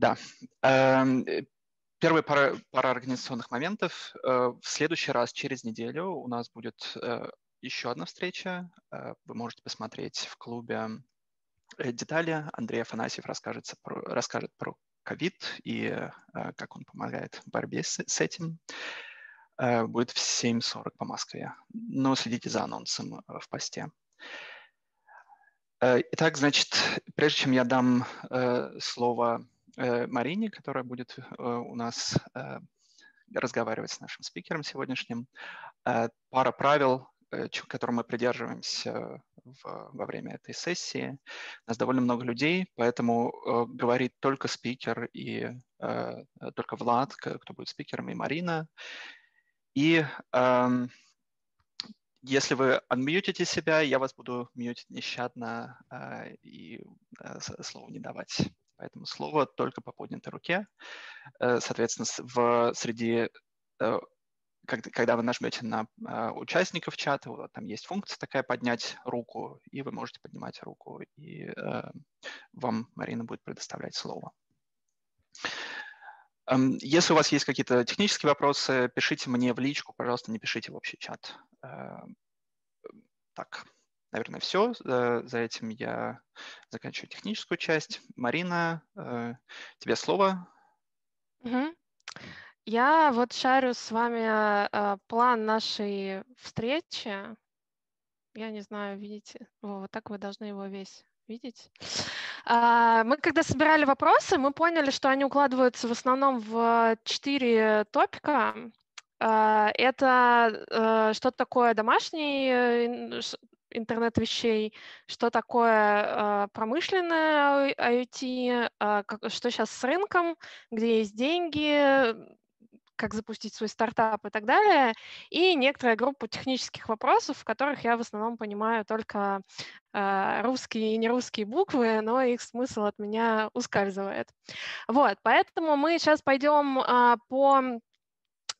Да. Эм, первая пара, пара организационных моментов. Э, в следующий раз, через неделю, у нас будет э, еще одна встреча. Э, вы можете посмотреть в клубе детали. Андрей Афанасьев расскажет про, расскажет про ковид и как он помогает в борьбе с, с этим. Будет в 7.40 по Москве. Но следите за анонсом в посте. Итак, значит, прежде чем я дам слово Марине, которая будет э, у нас э, разговаривать с нашим спикером сегодняшним. Пара правил, которым мы придерживаемся во время этой сессии. У нас довольно много людей, поэтому говорит только спикер и только Влад, кто будет спикером, и Марина. И эм, если вы анмьютите себя, я вас буду мьютить нещадно и слово не давать. Поэтому слово только по поднятой руке. Э, соответственно, в, среди э, когда вы нажмете на э, участников чата, вот, там есть функция такая поднять руку, и вы можете поднимать руку, и вам Марина будет предоставлять слово. Эм, если у вас есть какие-то технические вопросы, пишите мне в личку, пожалуйста, не пишите в общий чат. Э, так наверное, все. Э, за этим я заканчиваю техническую часть. Марина, э, тебе слово. Угу. Я вот шарю с вами э, план нашей встречи. Я не знаю, видите? вот так вы должны его весь видеть. А, мы когда собирали вопросы, мы поняли, что они укладываются в основном в четыре топика. А, это что такое домашний интернет вещей, что такое э, промышленное IoT, э, что сейчас с рынком, где есть деньги, как запустить свой стартап и так далее, и некоторая группа технических вопросов, в которых я в основном понимаю только э, русские и нерусские буквы, но их смысл от меня ускальзывает. Вот, поэтому мы сейчас пойдем по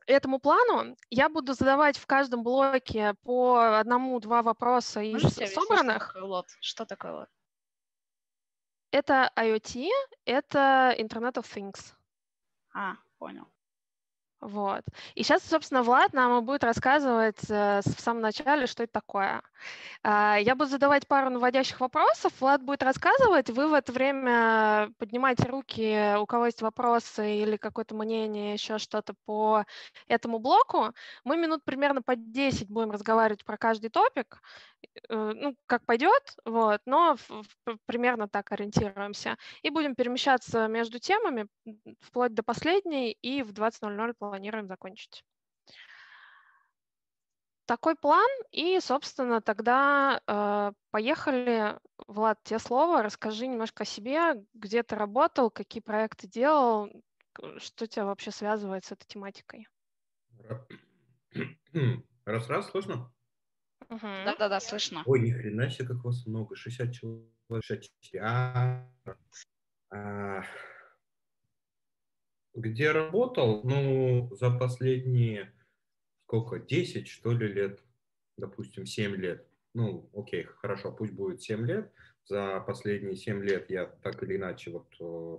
этому плану я буду задавать в каждом блоке по одному-два вопроса из Можете собранных. Что такое лот? Это IoT, это Internet of Things. А, понял. Вот. И сейчас, собственно, Влад нам будет рассказывать э, в самом начале, что это такое. Э, я буду задавать пару наводящих вопросов, Влад будет рассказывать, вы в это время поднимайте руки, у кого есть вопросы или какое-то мнение, еще что-то по этому блоку. Мы минут примерно по 10 будем разговаривать про каждый топик, ну, как пойдет, вот, но в, в, примерно так ориентируемся. И будем перемещаться между темами вплоть до последней, и в 20.00 планируем закончить. Такой план, и, собственно, тогда э, поехали. Влад, тебе слово, расскажи немножко о себе, где ты работал, какие проекты делал, что тебя вообще связывает с этой тематикой. Раз-раз, слышно? Да-да-да, слышно. Ой, ни хрена себе, как вас много, 60 человек. 60 а, а, где работал? Ну, за последние, сколько, 10, что ли, лет, допустим, 7 лет. Ну, окей, хорошо, пусть будет 7 лет. За последние 7 лет я так или иначе вот э,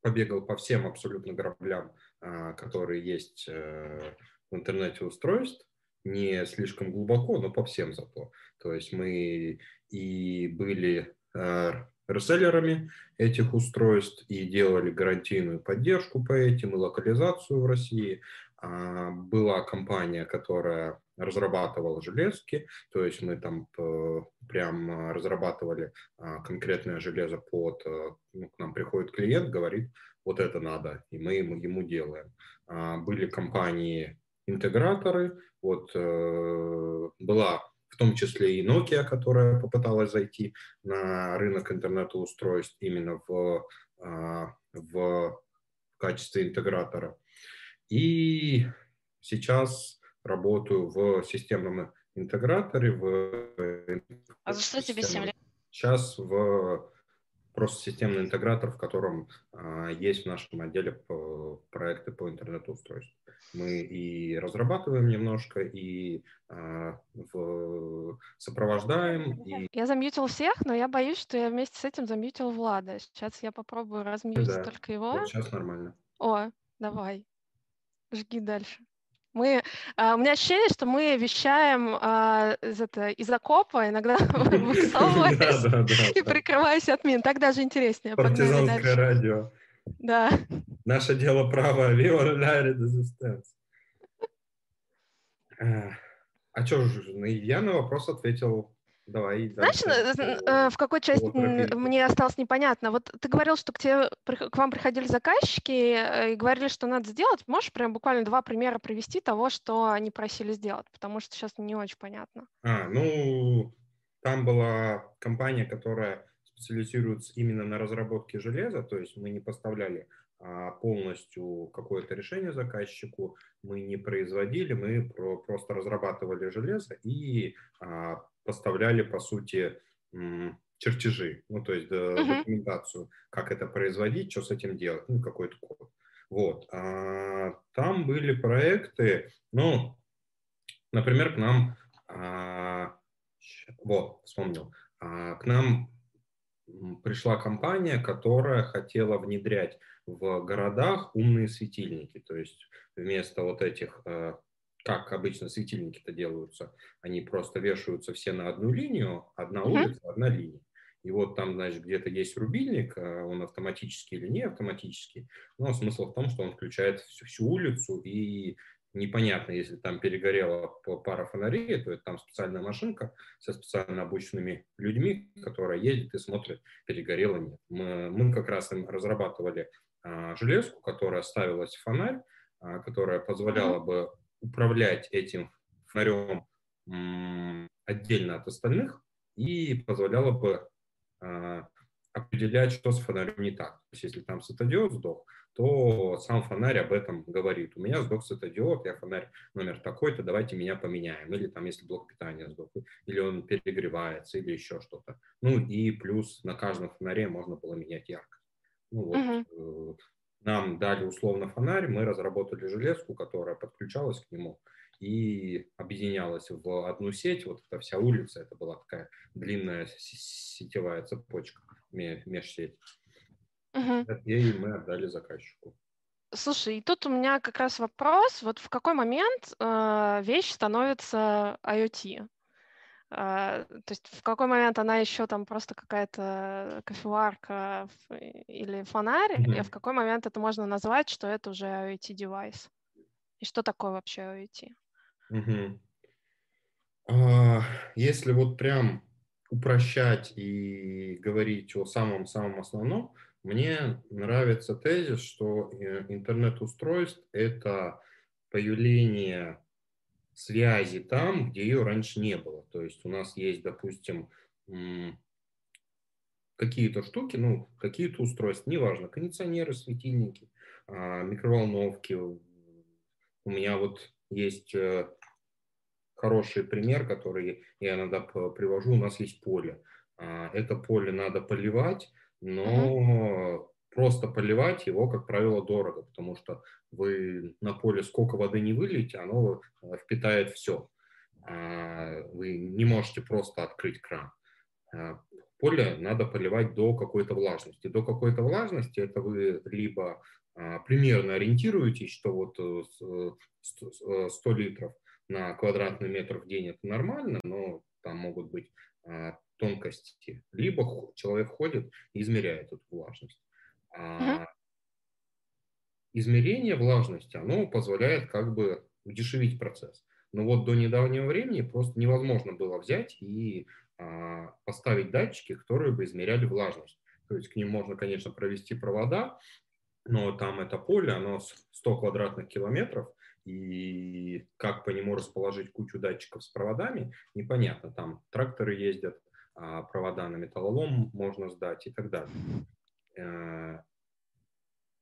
побегал по всем абсолютно граблям, а, которые есть э, в интернете устройств не слишком глубоко, но по всем зато. То есть мы и были э, реселлерами этих устройств и делали гарантийную поддержку по этим и локализацию в России. А, была компания, которая разрабатывала железки, то есть мы там э, прям разрабатывали а, конкретное железо под, э, ну, к нам приходит клиент, говорит, вот это надо, и мы ему, делаем. А, были компании интеграторы. Вот э, была в том числе и Nokia, которая попыталась зайти на рынок интернета-устройств именно в, э, в качестве интегратора. И сейчас работаю в системном интеграторе. В, а за что тебе 7 лет? Сейчас в просто системный интегратор, в котором э, есть в нашем отделе проекты по интернет-устройству. Мы и разрабатываем немножко, и э, в, сопровождаем. И... Я замьютил всех, но я боюсь, что я вместе с этим замьютил Влада. Сейчас я попробую размьютить да. только его. Вот сейчас нормально. О, давай. Жги дальше. Мы, а, у меня ощущение, что мы вещаем а, из, это, из окопа, иногда высовываясь и прикрываясь от мин. Так даже интереснее. Партизанское радио. Да. Наше дело право. Viva la resistance. А что же, я на вопрос ответил Давай. Знаешь, дальше. Э, в какой части мне осталось непонятно? Вот ты говорил, что к тебе, к вам приходили заказчики э, и говорили, что надо сделать. Можешь прям буквально два примера привести того, что они просили сделать? Потому что сейчас не очень понятно. А, ну, там была компания, которая специализируется именно на разработке железа, то есть мы не поставляли а, полностью какое-то решение заказчику, мы не производили, мы про, просто разрабатывали железо и а, поставляли, по сути, чертежи, ну, то есть uh-huh. документацию, как это производить, что с этим делать, ну, какой-то код. Вот. А, там были проекты, ну, например, к нам, а, вот, вспомнил, а, к нам пришла компания, которая хотела внедрять в городах умные светильники, то есть вместо вот этих а, как обычно светильники-то делаются, они просто вешаются все на одну линию, одна улица, одна линия. И вот там, значит, где-то есть рубильник, а он автоматический или не автоматический, но смысл в том, что он включает всю, всю улицу, и непонятно, если там перегорела пара фонарей, то это там специальная машинка со специально обученными людьми, которая ездит и смотрит, перегорела нет. Мы, мы как раз им разрабатывали а, железку, которая ставилась в фонарь, а, которая позволяла бы управлять этим фонарем отдельно от остальных и позволяло бы а, определять, что с фонарем не так. То есть если там светодиод сдох, то сам фонарь об этом говорит. У меня сдох светодиод, я фонарь номер такой-то, давайте меня поменяем. Или там, если блок питания сдох, или он перегревается, или еще что-то. Ну и плюс на каждом фонаре можно было менять яркость. Ну вот, uh-huh нам дали условно фонарь, мы разработали железку, которая подключалась к нему и объединялась в одну сеть. Вот эта вся улица, это была такая длинная сетевая цепочка, межсеть. Угу. И мы отдали заказчику. Слушай, и тут у меня как раз вопрос, вот в какой момент э, вещь становится IoT? А, то есть в какой момент она еще там просто какая-то кофеварка или фонарь, mm-hmm. и в какой момент это можно назвать, что это уже IoT-девайс? И что такое вообще IoT? Mm-hmm. А, если вот прям упрощать и говорить о самом-самом основном, мне нравится тезис, что э, интернет-устройств — это появление связи там, где ее раньше не было. То есть у нас есть, допустим, какие-то штуки, ну, какие-то устройства, неважно, кондиционеры, светильники, а, микроволновки. У меня вот есть э, хороший пример, который я иногда привожу. У нас есть поле. А, это поле надо поливать, но просто поливать его, как правило, дорого, потому что вы на поле сколько воды не выльете, оно э, впитает все. А, вы не можете просто открыть кран. А, поле надо поливать до какой-то влажности. До какой-то влажности это вы либо а, примерно ориентируетесь, что вот 100 э, литров на квадратный метр в день это нормально, но там могут быть тонкости. Либо человек ходит и измеряет эту влажность. Uh-huh. Измерение влажности, оно позволяет как бы удешевить процесс. Но вот до недавнего времени просто невозможно было взять и а, поставить датчики, которые бы измеряли влажность. То есть к ним можно, конечно, провести провода, но там это поле, оно 100 квадратных километров, и как по нему расположить кучу датчиков с проводами, непонятно. Там тракторы ездят, а провода на металлолом можно сдать и так далее. Э,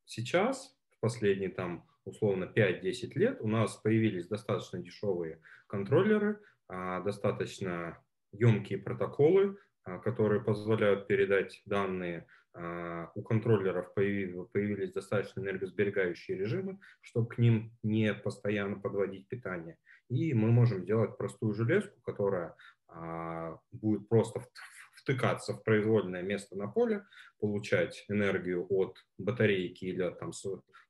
сейчас, в последние там условно 5-10 лет, у нас появились достаточно дешевые контроллеры, а, достаточно емкие протоколы, а, которые позволяют передать данные а, у контроллеров появились достаточно энергосберегающие режимы, чтобы к ним не постоянно подводить питание. И мы можем сделать простую железку, которая будет просто втыкаться в произвольное место на поле, получать энергию от батарейки или от там,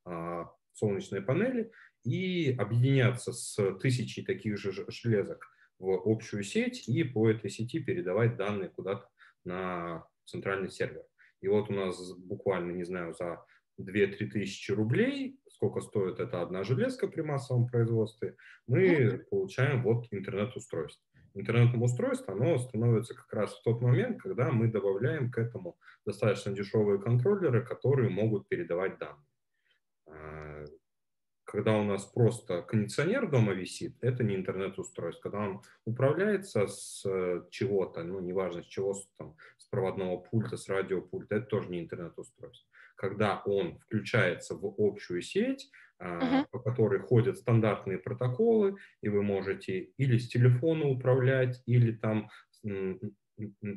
а, солнечной панели и объединяться с тысячей таких же железок в общую сеть и по этой сети передавать данные куда-то на центральный сервер. И вот у нас буквально, не знаю, за 2-3 тысячи рублей, сколько стоит эта одна железка при массовом производстве, мы получаем вот интернет-устройство. Интернет-устройство, оно становится как раз в тот момент, когда мы добавляем к этому достаточно дешевые контроллеры, которые могут передавать данные. А, когда у нас просто кондиционер дома висит, это не интернет-устройство. Когда он управляется с э, чего-то, ну, неважно с чего, там, с проводного пульта, с радиопульта, это тоже не интернет-устройство. Когда он включается в общую сеть, uh-huh. по которой ходят стандартные протоколы, и вы можете или с телефона управлять, или там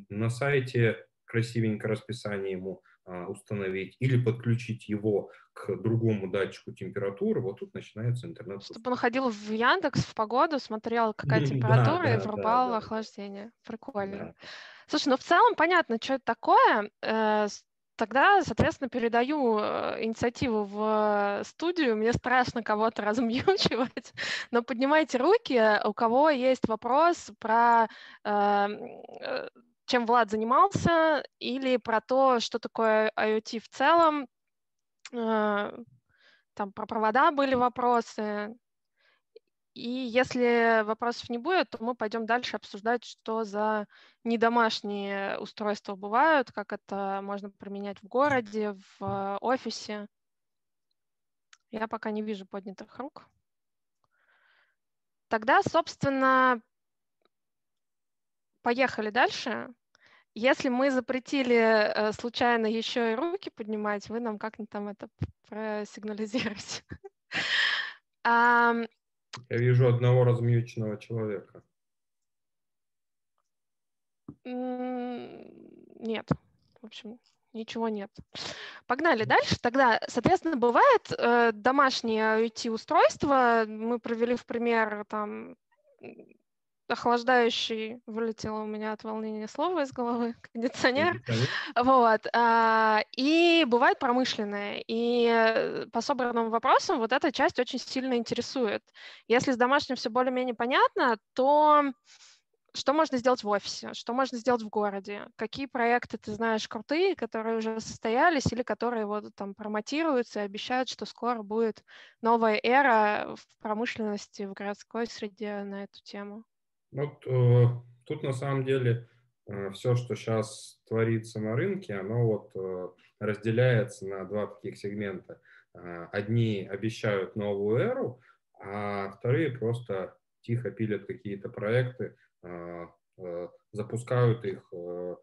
на сайте красивенько расписание ему а, установить или подключить его к другому датчику температуры, вот тут начинается интернет. Чтобы он ходил в Яндекс в погоду, смотрел, какая температура, да, и врубал да, охлаждение. Прикольно. Слушай, ну в целом понятно, что это такое. Э, тогда, соответственно, передаю э, инициативу в студию. Мне страшно кого-то размьючивать, но поднимайте руки, у кого есть вопрос про э, чем Влад занимался, или про то, что такое IoT в целом. Э, там про провода были вопросы. И если вопросов не будет, то мы пойдем дальше обсуждать, что за недомашние устройства бывают, как это можно применять в городе, в офисе. Я пока не вижу поднятых рук. Тогда, собственно, поехали дальше. Если мы запретили э, случайно еще и руки поднимать, вы нам как-нибудь там это просигнализируете. Я вижу одного размьюченного человека. Нет, в общем, ничего нет. Погнали дальше. Тогда, соответственно, бывает э, домашние IoT-устройства. Мы провели в пример там охлаждающий, вылетело у меня от волнения слово из головы, кондиционер. Вот. А, и бывает промышленное. И э, по собранным вопросам вот эта часть очень сильно интересует. Если с домашним все более-менее понятно, то что можно сделать в офисе, что можно сделать в городе, какие проекты ты знаешь крутые, которые уже состоялись или которые вот там промотируются и обещают, что скоро будет новая эра в промышленности, в городской среде на эту тему. Вот э, тут на самом деле э, все, что сейчас творится на рынке, оно вот э, разделяется на два таких сегмента. Э, одни обещают новую эру, а вторые просто тихо пилят какие-то проекты, э, э, запускают их, э,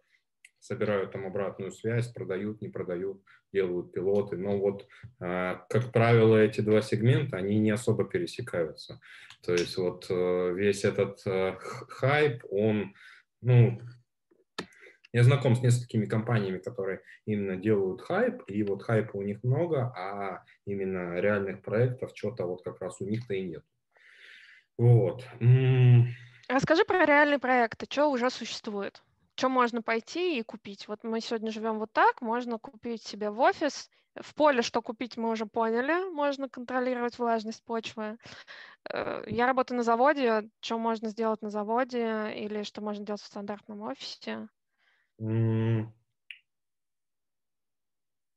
собирают там обратную связь, продают, не продают, делают пилоты. Но вот, а, как правило, эти два сегмента, они не особо пересекаются. То есть вот э, весь этот э, хайп, он, ну, я знаком с несколькими компаниями, которые именно делают хайп, и вот хайпа у них много, а именно реальных проектов что-то вот как раз у них-то и нет. Вот. Расскажи про реальные проекты, что уже существует? Что можно пойти и купить. Вот мы сегодня живем вот так, можно купить себе в офис. В поле что купить мы уже поняли, можно контролировать влажность почвы. Э, я работаю на заводе, что можно сделать на заводе или что можно делать в стандартном офисе?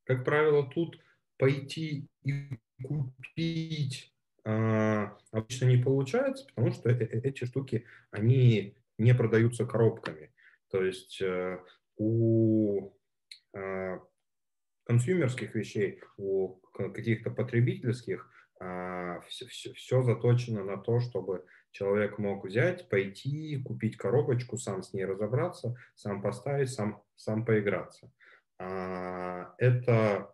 Как правило, тут пойти и купить а, обычно не получается, потому что э, э, эти штуки, они не продаются коробками. То есть э, у э, консюмерских вещей, у каких-то потребительских все, все, все заточено на то, чтобы человек мог взять, пойти, купить коробочку, сам с ней разобраться, сам поставить, сам, сам поиграться. А, это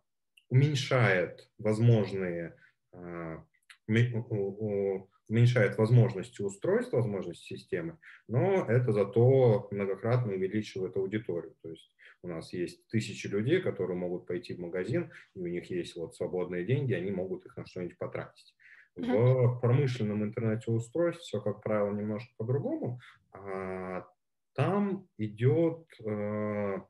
уменьшает возможные уменьшает возможности устройств, возможности системы, но это зато многократно увеличивает аудиторию. То есть у нас есть тысячи людей, которые могут пойти в магазин, и у них есть вот свободные деньги, они могут их на что-нибудь потратить. В промышленном интернете устройств все, как правило, немножко по-другому. А там идет э,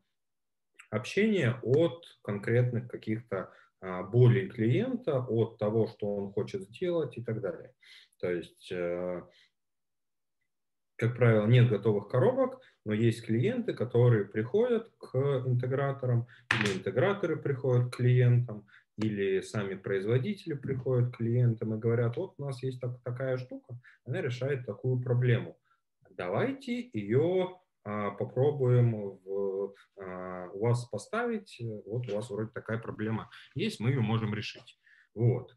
общение от конкретных каких-то а, болей клиента, от того, что он хочет сделать и так далее. То есть, э, как правило, нет готовых коробок, но есть клиенты, которые приходят к интеграторам, или интеграторы приходят к клиентам, или сами производители приходят к клиентам и говорят, вот у нас есть так, такая штука, она решает такую проблему. Давайте ее а, попробуем в, а, у вас поставить, вот у вас вроде такая проблема есть, мы ее можем решить. Вот.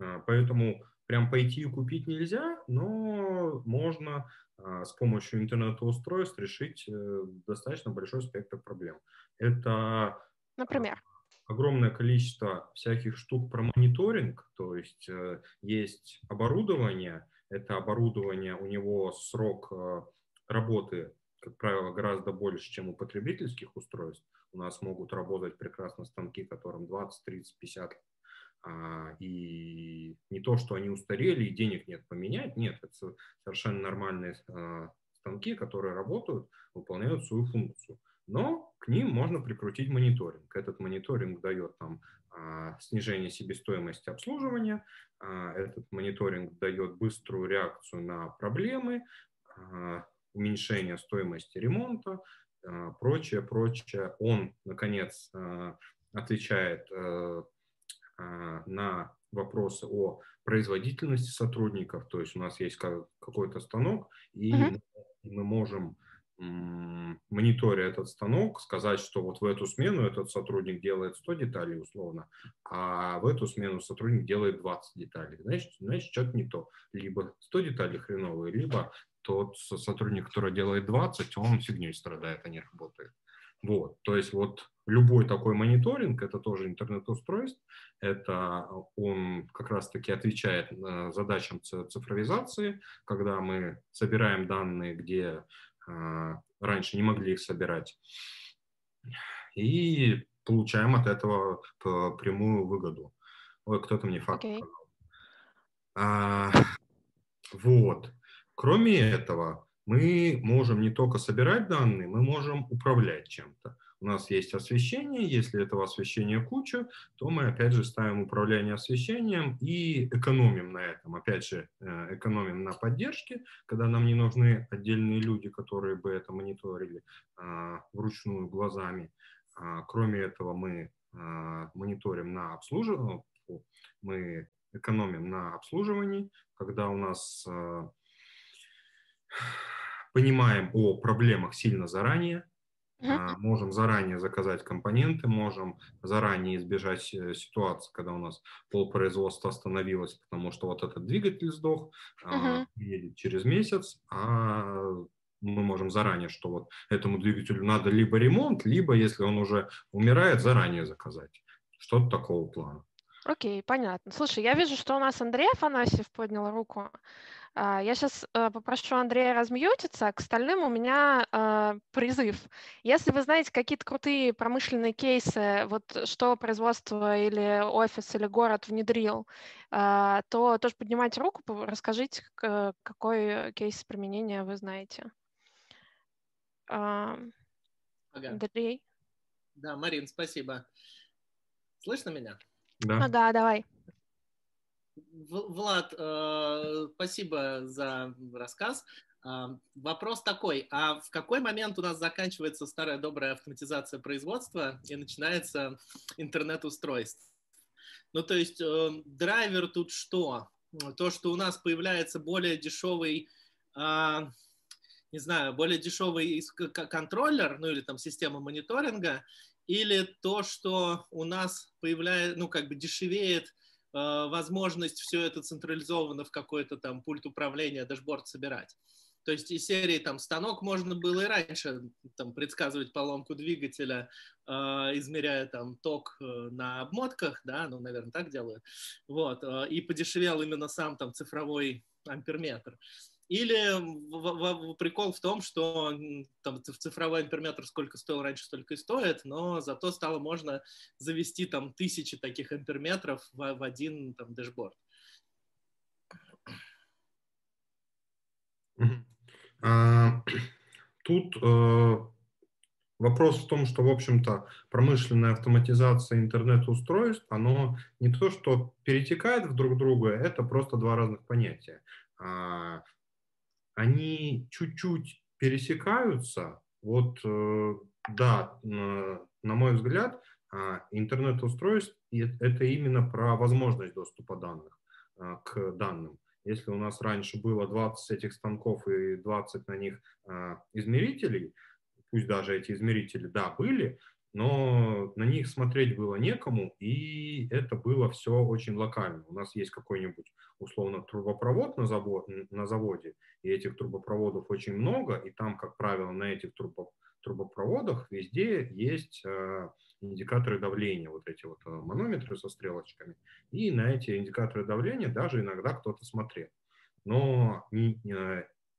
А, поэтому прям пойти и купить нельзя, но можно с помощью интернет-устройств решить э, достаточно большой спектр проблем. Это Например? огромное количество всяких штук про мониторинг, то есть э, есть оборудование, это оборудование, у него срок э, работы как правило, гораздо больше, чем у потребительских устройств. У нас могут работать прекрасно станки, которым 20, 30, 50 а, и не то, что они устарели и денег нет поменять, нет, это совершенно нормальные а, станки, которые работают, выполняют свою функцию. Но к ним можно прикрутить мониторинг. Этот мониторинг дает там а, снижение себестоимости обслуживания, а, этот мониторинг дает быструю реакцию на проблемы, а, уменьшение стоимости ремонта, а, прочее, прочее. Он, наконец, а, отвечает а, на вопросы о производительности сотрудников, то есть у нас есть какой-то станок, и uh-huh. мы можем мониторя этот станок, сказать, что вот в эту смену этот сотрудник делает 100 деталей условно, а в эту смену сотрудник делает 20 деталей. Значит, значит что-то не то. Либо 100 деталей хреновые, либо тот сотрудник, который делает 20, он фигней страдает, а не работает. Вот, то есть вот любой такой мониторинг, это тоже интернет-устройств, это он как раз-таки отвечает задачам цифровизации, когда мы собираем данные, где а, раньше не могли их собирать, и получаем от этого прямую выгоду. Ой, кто-то мне факт okay. А, вот. Кроме этого, мы можем не только собирать данные, мы можем управлять чем-то. У нас есть освещение, если этого освещения куча, то мы опять же ставим управление освещением и экономим на этом. Опять же, э, экономим на поддержке, когда нам не нужны отдельные люди, которые бы это мониторили а, вручную глазами. А, кроме этого, мы а, мониторим на обслуживании, мы экономим на обслуживании, когда у нас понимаем о проблемах сильно заранее. Можем заранее заказать компоненты, можем заранее избежать э, ситуации, когда у нас полпроизводства остановилось, потому что вот этот двигатель сдох, uh-huh. едет через месяц, а мы можем заранее, что вот этому двигателю надо либо ремонт, либо, если он уже умирает, заранее заказать. Что-то такого плана. Окей, понятно. Слушай, я вижу, что у нас Андрей Афанасьев поднял руку. А, я сейчас э, попрошу Андрея размьютиться, к остальным у меня э, призыв. Если вы знаете какие-то крутые промышленные кейсы, вот что производство или офис или город внедрил, а, то тоже поднимайте руку, расскажите, какой кейс применения вы знаете. Ага. Андрей? Да, Марин, спасибо. Слышно меня? Да. Ага, давай. Влад, э, спасибо за рассказ. А, вопрос такой, а в какой момент у нас заканчивается старая добрая автоматизация производства и начинается интернет-устройств? Ну, то есть э, драйвер тут что? То, что у нас появляется более дешевый, не знаю, более дешевый контроллер, ну или там система мониторинга, или то, что у нас появляется, ну как бы дешевеет Э, возможность все это централизованно в какой-то там пульт управления, дашборд собирать. То есть из серии там станок можно было и раньше там, предсказывать поломку двигателя, э, измеряя там ток э, на обмотках, да, ну, наверное, так делают. Вот, э, и подешевел именно сам там цифровой амперметр. Или в, в, прикол в том, что там цифровой амперметр сколько стоил раньше, столько и стоит, но зато стало можно завести там тысячи таких амперметров в, в один там дэшборд. А, тут э, вопрос в том, что, в общем-то, промышленная автоматизация интернет-устройств, оно не то, что перетекает в друг друга, это просто два разных понятия. А, они чуть-чуть пересекаются. Вот, э, да, на мой взгляд, а, интернет-устройств – это именно про возможность доступа данных к данным. Если у нас раньше было 20 этих станков и 20 на них э, измерителей, пусть даже эти измерители, да, были, но на них смотреть было некому, и это было все очень локально. У нас есть какой-нибудь, условно, трубопровод на, завод, на заводе, и этих трубопроводов очень много, и там, как правило, на этих трубопроводах везде есть э, индикаторы давления, вот эти вот э, манометры со стрелочками. И на эти индикаторы давления даже иногда кто-то смотрел. Но не,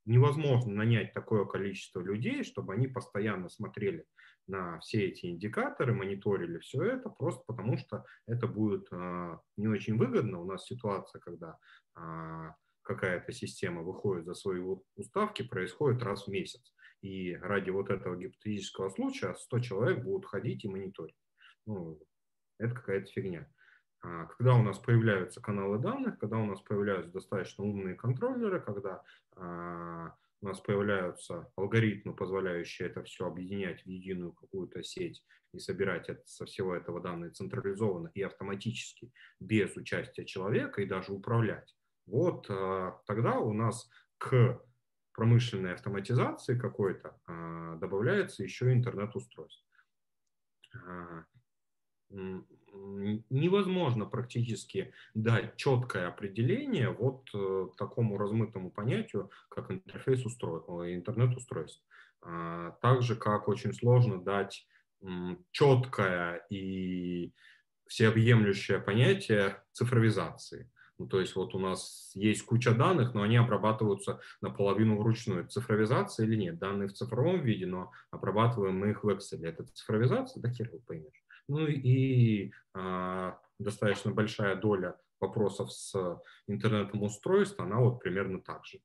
невозможно нанять такое количество людей, чтобы они постоянно смотрели на все эти индикаторы, мониторили все это, просто потому что это будет э, не очень выгодно. У нас ситуация, когда э, какая-то система выходит за свои уставки, происходит раз в месяц. И ради вот этого гипотетического случая 100 человек будут ходить и мониторить. Ну, это какая-то фигня. А когда у нас появляются каналы данных, когда у нас появляются достаточно умные контроллеры, когда у нас появляются алгоритмы, позволяющие это все объединять в единую какую-то сеть и собирать это, со всего этого данные централизованно и автоматически, без участия человека и даже управлять, вот а, тогда у нас к промышленной автоматизации какой-то а, добавляется еще интернет-устройств. А, невозможно практически дать четкое определение вот э, такому размытому понятию, как интерфейс устрой... интернет-устройств. Так же, как очень сложно дать четкое и всеобъемлющее понятие цифровизации. Ну, то есть вот у нас есть куча данных, но они обрабатываются наполовину вручную. Цифровизация или нет? Данные в цифровом виде, но обрабатываем мы их в Excel. Это цифровизация? Да хер вы поймешь. Ну и а, достаточно большая доля вопросов с интернетом устройств, она вот примерно так же.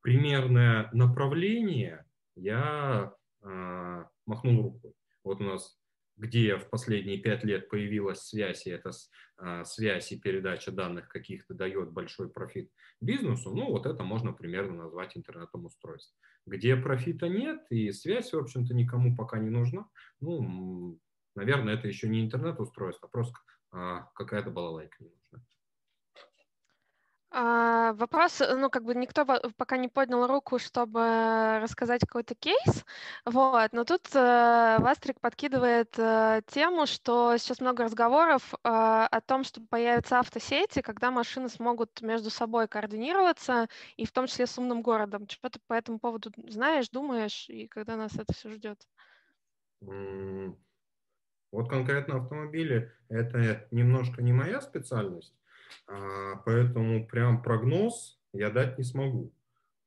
Примерное направление я а, махнул рукой. Вот у нас где в последние пять лет появилась связь, и эта а, связь и передача данных каких-то дает большой профит бизнесу, ну вот это можно примерно назвать интернетом устройств. Где профита нет и связь, в общем-то, никому пока не нужна, ну, наверное, это еще не интернет-устройство, а просто а, какая-то балалайка не нужна. А, вопрос, э, ну, как бы никто пока не поднял руку, чтобы рассказать какой-то кейс, вот, но тут э, Вастрик подкидывает э, тему, что сейчас много разговоров э, о том, что появятся автосети, когда машины смогут между собой координироваться, и в том числе с умным городом. Что ты по этому поводу знаешь, думаешь, и когда нас это все ждет? Вот конкретно автомобили – это немножко не моя специальность, а, поэтому прям прогноз я дать не смогу.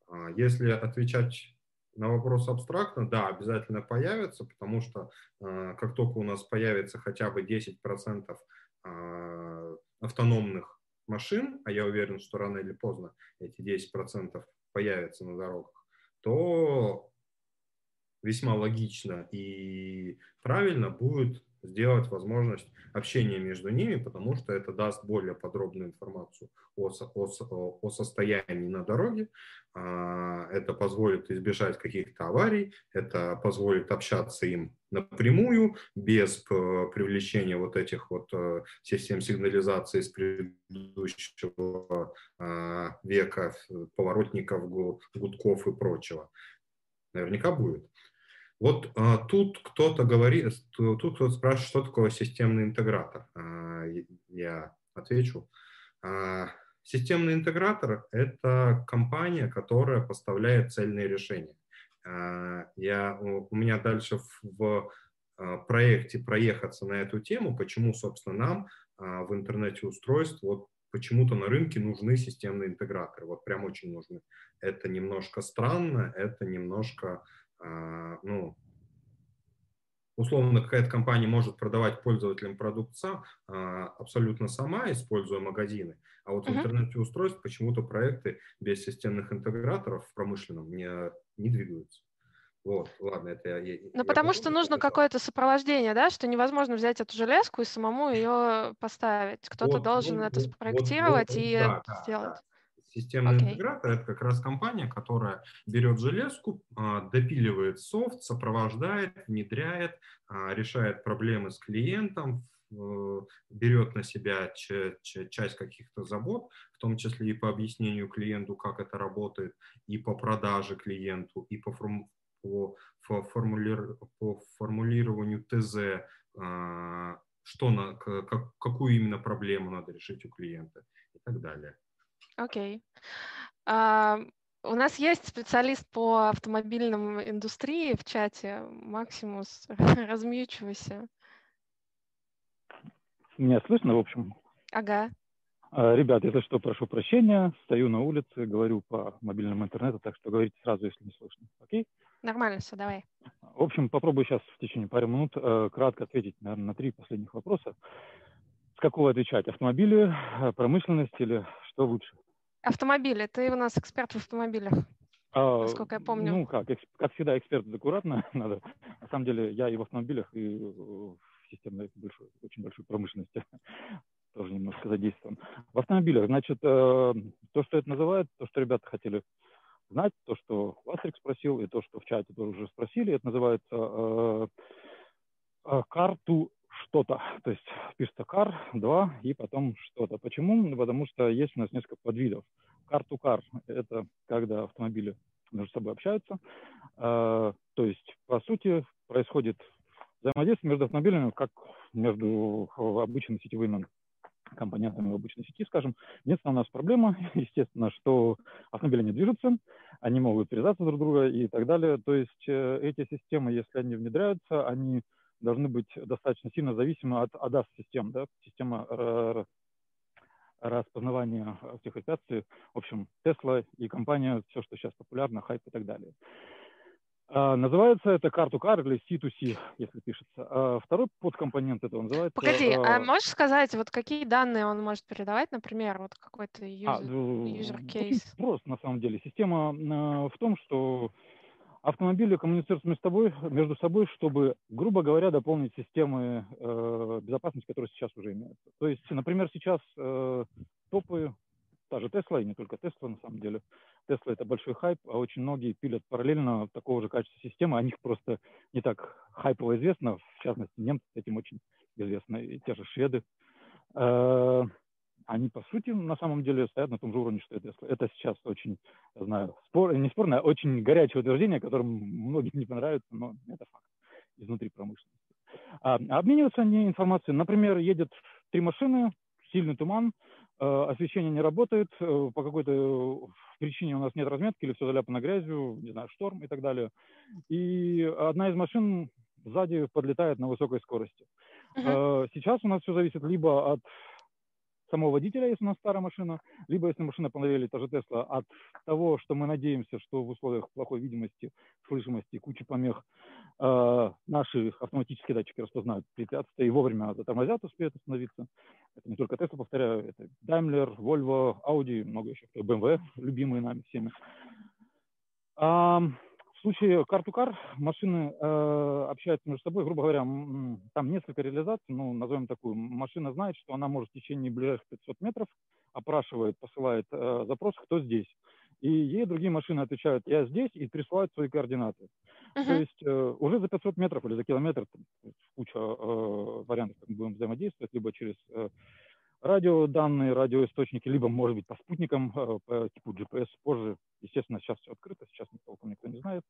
А, если отвечать на вопрос абстрактно, да, обязательно появится, потому что а, как только у нас появится хотя бы 10% автономных машин, а я уверен, что рано или поздно эти 10% появятся на дорогах, то весьма логично и правильно будет сделать возможность общения между ними, потому что это даст более подробную информацию о, о, о состоянии на дороге, а, это позволит избежать каких-то аварий, это позволит общаться им напрямую, без привлечения вот этих вот э, систем сигнализации с предыдущего а, века, поворотников, гудков и прочего. Наверняка будет. Вот а, тут кто-то говорит, тут кто-то спрашивает, что такое системный интегратор. А, я отвечу. А, Системный интегратор – это компания, которая поставляет цельные решения. А, я, у меня дальше в а, проекте проехаться на эту тему, почему, собственно, нам в интернете устройств вот почему-то на рынке нужны системные интеграторы, вот прям очень нужны. Это немножко странно, это немножко, ну, условно какая-то компания может продавать пользователям продукт сам, а, абсолютно сама, используя магазины, а вот uh-huh. в интернете устройств почему-то проекты без системных интеграторов в промышленном не, не двигаются. Вот, ладно, это я... Ну, потому что нужно какое-то сопровождение, да, что невозможно взять эту железку и самому ее поставить. Кто-то вот, должен ну, это спроектировать вот, вот, и да, сделать. Да, Системный okay. интегратор – это как раз компания, которая берет железку, а, допиливает софт, сопровождает, внедряет, а, решает проблемы с клиентом, берет на себя часть каких-то забот, в том числе и по объяснению клиенту, как это работает, и по продаже клиенту, и по, форму, по, формулир, по формулированию ТЗ, а, что на, как, какую именно проблему надо решить у клиента и так далее. Окей. А, у нас есть специалист по автомобильным индустрии в чате. Максимус, размьючивайся. Меня слышно, в общем? Ага. А, ребят, если что, прошу прощения. Стою на улице, говорю по мобильному интернету, так что говорите сразу, если не слышно. Окей? Нормально все, давай. В общем, попробую сейчас в течение пары минут э, кратко ответить, наверное, на три последних вопроса. С какого отвечать? Автомобили, э, промышленность или что лучше? Автомобили. Ты у нас эксперт в автомобилях. А, насколько я помню. Ну, как, как всегда, эксперт аккуратно надо. На самом деле, я и в автомобилях, и в системной большой, очень большой промышленности тоже немножко задействован. В автомобилях, значит, э, то, что это называют, то, что ребята хотели знать, то, что Вастрик спросил, и то, что в чате тоже уже спросили, это называется э, э, карту что-то. То есть пишется car 2 и потом что-то. Почему? Потому что есть у нас несколько подвидов. Car-to-car – это когда автомобили между собой общаются. Э, то есть, по сути, происходит взаимодействие между автомобилями, как между обычными сетевыми компонентами в обычной сети, скажем. Единственная у нас проблема, естественно, что автомобили не движутся, они могут передаться друг друга и так далее. То есть э, эти системы, если они внедряются, они должны быть достаточно сильно зависимы от ADAS-систем, да, система распознавания препятствий. В общем, Tesla и компания, все, что сейчас популярно, хайп и так далее. А, называется это карту кар или C2C, если пишется. А второй подкомпонент этого называется... Погоди, а, а можешь сказать, вот какие данные он может передавать, например, вот какой-то user, а, user case? Просто, на самом деле. Система в том, что автомобили коммуницируют между собой, между собой, чтобы, грубо говоря, дополнить системы э, безопасности, которые сейчас уже имеются. То есть, например, сейчас э, топы, та же Тесла, и не только Тесла на самом деле, Тесла это большой хайп, а очень многие пилят параллельно такого же качества системы, о них просто не так хайпово известно, в частности, немцы этим очень известны, и те же шведы. Э, они, по сути, на самом деле стоят на том же уровне, что и Tesla. Это сейчас очень, я знаю, спор, не спорное, а очень горячее утверждение, которым многим не понравится, но это факт изнутри промышленности. А, обмениваются они информацией. Например, едет три машины, сильный туман, э, освещение не работает, э, по какой-то причине у нас нет разметки или все заляпано грязью, не знаю, шторм и так далее. И одна из машин сзади подлетает на высокой скорости. Uh-huh. Сейчас у нас все зависит либо от самого водителя, если у нас старая машина, либо если машина понравилась, та же Тесла, от того, что мы надеемся, что в условиях плохой видимости, слышимости, кучи помех, э, наши автоматические датчики распознают препятствия и вовремя затормозят, успеют остановиться. Это не только Тесла, повторяю, это Daimler, Volvo, Audi, много еще, BMW, любимые нами всеми. А, случае car-to-car машины э, общаются между собой, грубо говоря, там несколько реализаций, ну, назовем такую. Машина знает, что она может в течение ближайших 500 метров опрашивает, посылает э, запрос, кто здесь. И ей другие машины отвечают, я здесь, и присылают свои координаты. Uh-huh. То есть э, уже за 500 метров или за километр, там, куча э, вариантов, как мы будем взаимодействовать, либо через э, радиоданные, радиоисточники, либо, может быть, по спутникам, э, по типу GPS позже. Естественно, сейчас все открыто, сейчас толком никто не знает.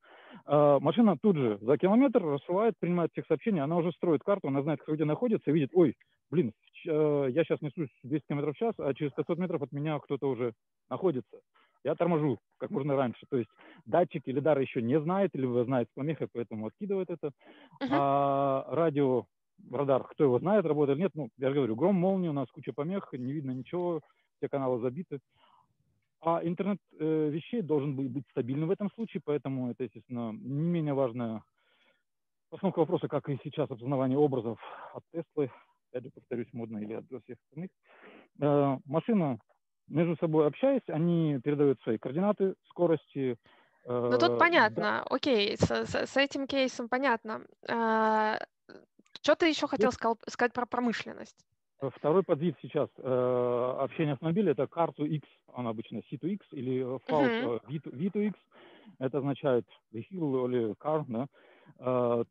А, машина тут же за километр рассылает, принимает всех сообщений, она уже строит карту, она знает, кто где находится, видит, ой, блин, э, я сейчас несусь 200 км в час, а через 500 метров от меня кто-то уже находится. Я торможу как можно раньше. То есть датчик или дар еще не знает, или знает с помехой, поэтому откидывает это. Uh-huh. А радио, радар, кто его знает, работает или нет, ну, я же говорю, гром, молния, у нас куча помех, не видно ничего, все каналы забиты. А интернет э, вещей должен быть, быть стабильным в этом случае, поэтому это, естественно, не менее важная постановка вопроса, как и сейчас опознавание образов от Теслы, опять же, повторюсь, модно или от всех остальных. Э, машина между собой общаясь, они передают свои координаты, скорости. Э, ну тут понятно, да. окей, с, с, с этим кейсом понятно. Что ты еще хотел сказал, сказать про промышленность? Второй подвид сейчас э, общения автомобиля это карту X, она обычно C2X или FALT uh-huh. V2X. Это означает vehicle или car, да,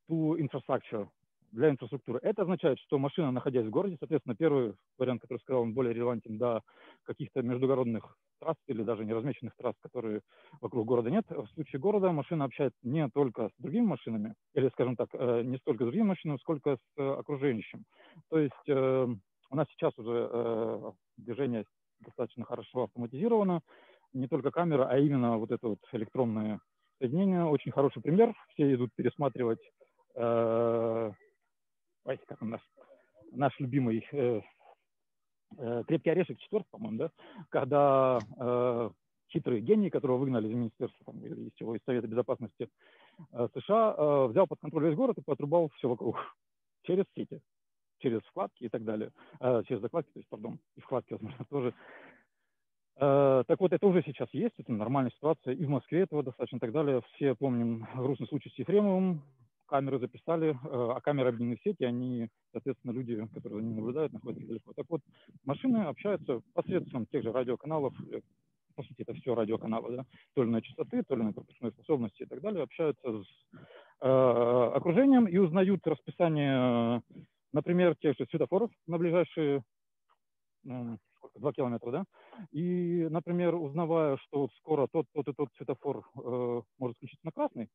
to infrastructure для инфраструктуры. Это означает, что машина, находясь в городе, соответственно, первый вариант, который сказал, он более релевантен до каких-то междугородных трасс или даже неразмеченных трасс, которые вокруг города нет. В случае города машина общается не только с другими машинами, или, скажем так, э, не столько с другими машинами, сколько с э, окружающим. То есть э, у нас сейчас уже движение достаточно хорошо автоматизировано, не только камера, а именно вот это вот электронное соединение. Очень хороший пример. Все идут пересматривать ой, как он наш, наш любимый э, э, крепкий орешек четвертый, по-моему, да, когда э, хитрый гений, которого выгнали из министерства там, из, чего, из Совета Безопасности э, США, э, взял под контроль весь город и потрубал все вокруг через сети, через вкладки и так далее, э, через закладки, то есть, пардон, и вкладки, возможно, тоже. Э, так вот, это уже сейчас есть, это нормальная ситуация, и в Москве этого достаточно и так далее. Все помним грустный случай с Ефремовым, камеры записали, э, а камеры в сети, они, соответственно, люди, которые за ними наблюдают, находятся далеко. Так вот, машины общаются посредством тех же радиоканалов, э, по сути, это все радиоканалы, да, то ли на частоты, то ли на пропускной способности и так далее, общаются с э, окружением и узнают расписание, например, тех же светофоров на ближайшие э, километра, да, и, например, узнавая, что скоро тот, тот и тот светофор э, может включиться на красный,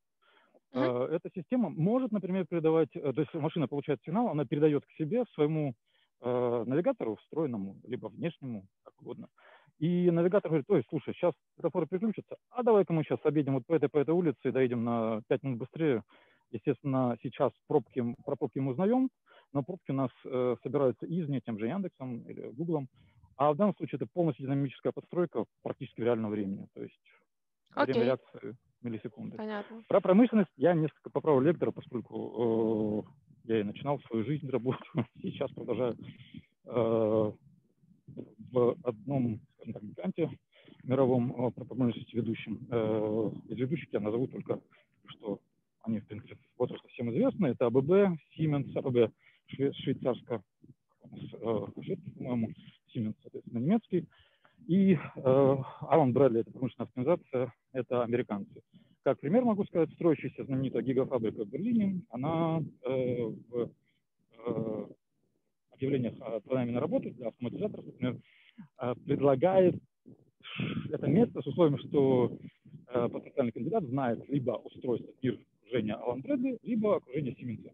Uh-huh. Эта система может, например, передавать, э, то есть машина получает сигнал, она передает к себе своему э, навигатору встроенному, либо внешнему, как угодно. И навигатор говорит, ой, слушай, сейчас светофоры переключатся, а давай-ка мы сейчас объедем вот по этой, по этой улице и доедем на 5 минут быстрее. Естественно, сейчас пробки, про пробки мы узнаем, но пробки у нас э, собираются извне, тем же Яндексом или Гуглом. А в данном случае это полностью динамическая подстройка практически в реальном времени. То есть okay. время реакции миллисекунды. Понятно. Про промышленность я несколько поправил лектора, поскольку э, я и начинал свою жизнь работу, сейчас продолжаю э, в одном, скажем так, гиганте мировом э, по промышленности ведущим. Э, из ведущих я назову только, что они, в принципе, возраста всем известны. Это АББ, Siemens, АББ швейцарско, э, по-моему, Siemens, соответственно, немецкий, и э, Брэдли, это промышленная организация, это американцы. Как пример могу сказать, строящаяся знаменитая гигафабрика в Берлине, она э, в э, объявлениях о программе на работу для автоматизаторов, например, э, предлагает это место с условием, что э, потенциальный кандидат знает либо устройство мир окружения Брэдли, либо окружение Сименса.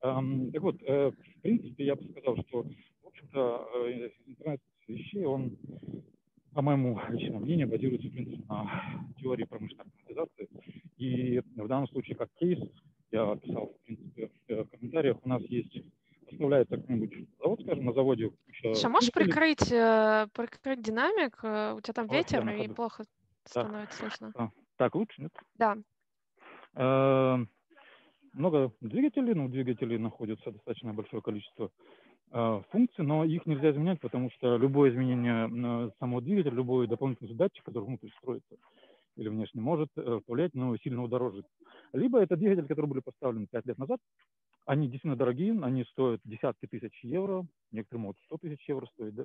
Эм, так вот, э, в принципе, я бы сказал, что, в общем-то, э, интернет вещей, он, по моему личному мнению, базируется, в принципе, на теории промышленной автоматизации. И в данном случае, как кейс, я писал, в принципе, в комментариях, у нас есть поставляется какой-нибудь завод, скажем, на заводе. Куча... можешь прикрыть, э, прикрыть динамик? Э, у тебя там ветер, и плохо да. становится слышно. А, так лучше, нет? Да. Э, много двигателей, но ну, двигателей находится достаточно большое количество Э, функции, но их нельзя изменять, потому что любое изменение самого двигателя, любой дополнительный датчик, который внутрь строится или внешне, может э, повлиять на сильно удорожить. Либо это двигатели, которые были поставлены 5 лет назад, они действительно дорогие, они стоят десятки тысяч евро, некоторые могут 100 тысяч евро стоить, да,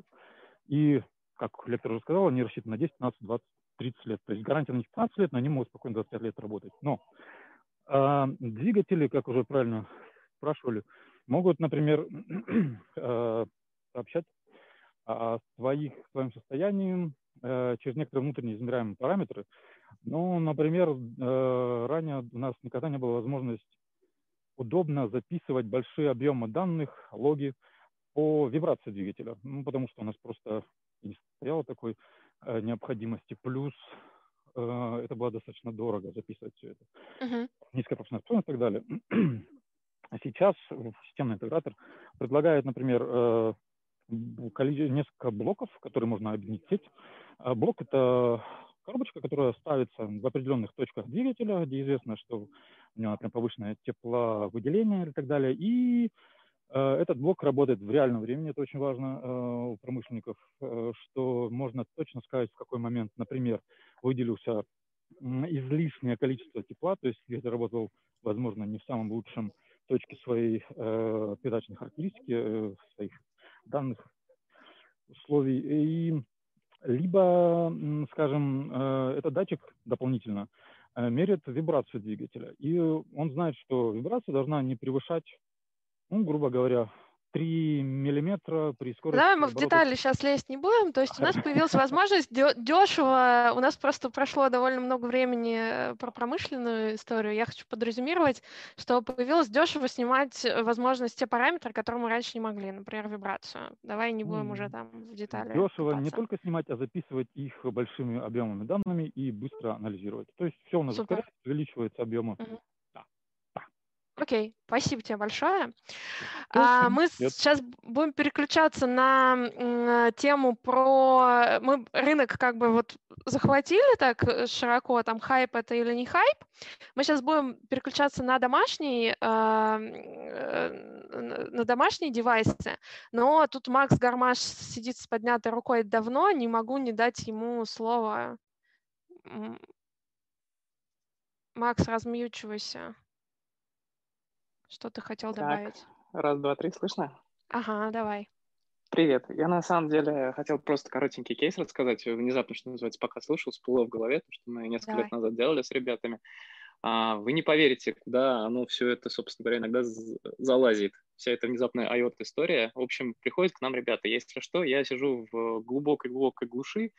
и, как лектор уже сказал, они рассчитаны на 10, 15, 20, 30 лет, то есть гарантия на них 15 лет, но они могут спокойно 25 лет работать. Но э, двигатели, как уже правильно спрашивали, могут, например, э, сообщать о своих, своем состоянии э, через некоторые внутренние измеряемые параметры. Ну, например, э, ранее у нас никогда не было возможности удобно записывать большие объемы данных, логи по вибрации двигателя, ну, потому что у нас просто не стояло такой необходимости. Плюс это было достаточно дорого записывать все это. Uh-huh. Низкая пропускная способность и так далее. А сейчас системный интегратор предлагает, например, э, несколько блоков, которые можно объединить. А блок – это коробочка, которая ставится в определенных точках двигателя, где известно, что у него, например, повышенное тепловыделение и так далее. И э, этот блок работает в реальном времени, это очень важно э, у промышленников, э, что можно точно сказать, в какой момент, например, выделился излишнее количество тепла, то есть двигатель работал, возможно, не в самом лучшем точке своей э, передачной характеристики, э, своих данных условий. И либо, скажем, э, этот датчик дополнительно э, меряет вибрацию двигателя. И он знает, что вибрация должна не превышать, ну, грубо говоря, 3 миллиметра при скорости. Давай мы в детали сейчас лезть не будем. То есть у нас появилась возможность дешево. У нас просто прошло довольно много времени э, про промышленную историю. Я хочу подразумировать, что появилось дешево снимать э, возможность те параметры, которые мы раньше не могли, например, вибрацию. Давай не будем уже там в детали. Дешево не только снимать, а записывать их большими объемами данными и быстро анализировать. То есть все у нас ускоряется, увеличивается объемы. Угу. Окей, спасибо тебе большое. А, мы Нет. сейчас будем переключаться на тему про... Мы рынок как бы вот захватили так э, широко, там хайп это или не хайп. Мы сейчас будем переключаться на домашние, а, э, на домашние девайсы, но тут Макс Гармаш сидит с поднятой рукой давно, не могу не дать ему слово. Макс, размьючивайся. Что ты хотел так, добавить? Раз, два, три, слышно? Ага, давай. Привет. Я на самом деле хотел просто коротенький кейс рассказать. Внезапно, что называется, пока слушал, всплыло в голове, то, что мы несколько давай. лет назад делали с ребятами. А, вы не поверите, куда оно все это, собственно говоря, иногда залазит. Вся эта внезапная IOT-история. В общем, приходят к нам ребята. Если что, я сижу в глубокой-глубокой глуши,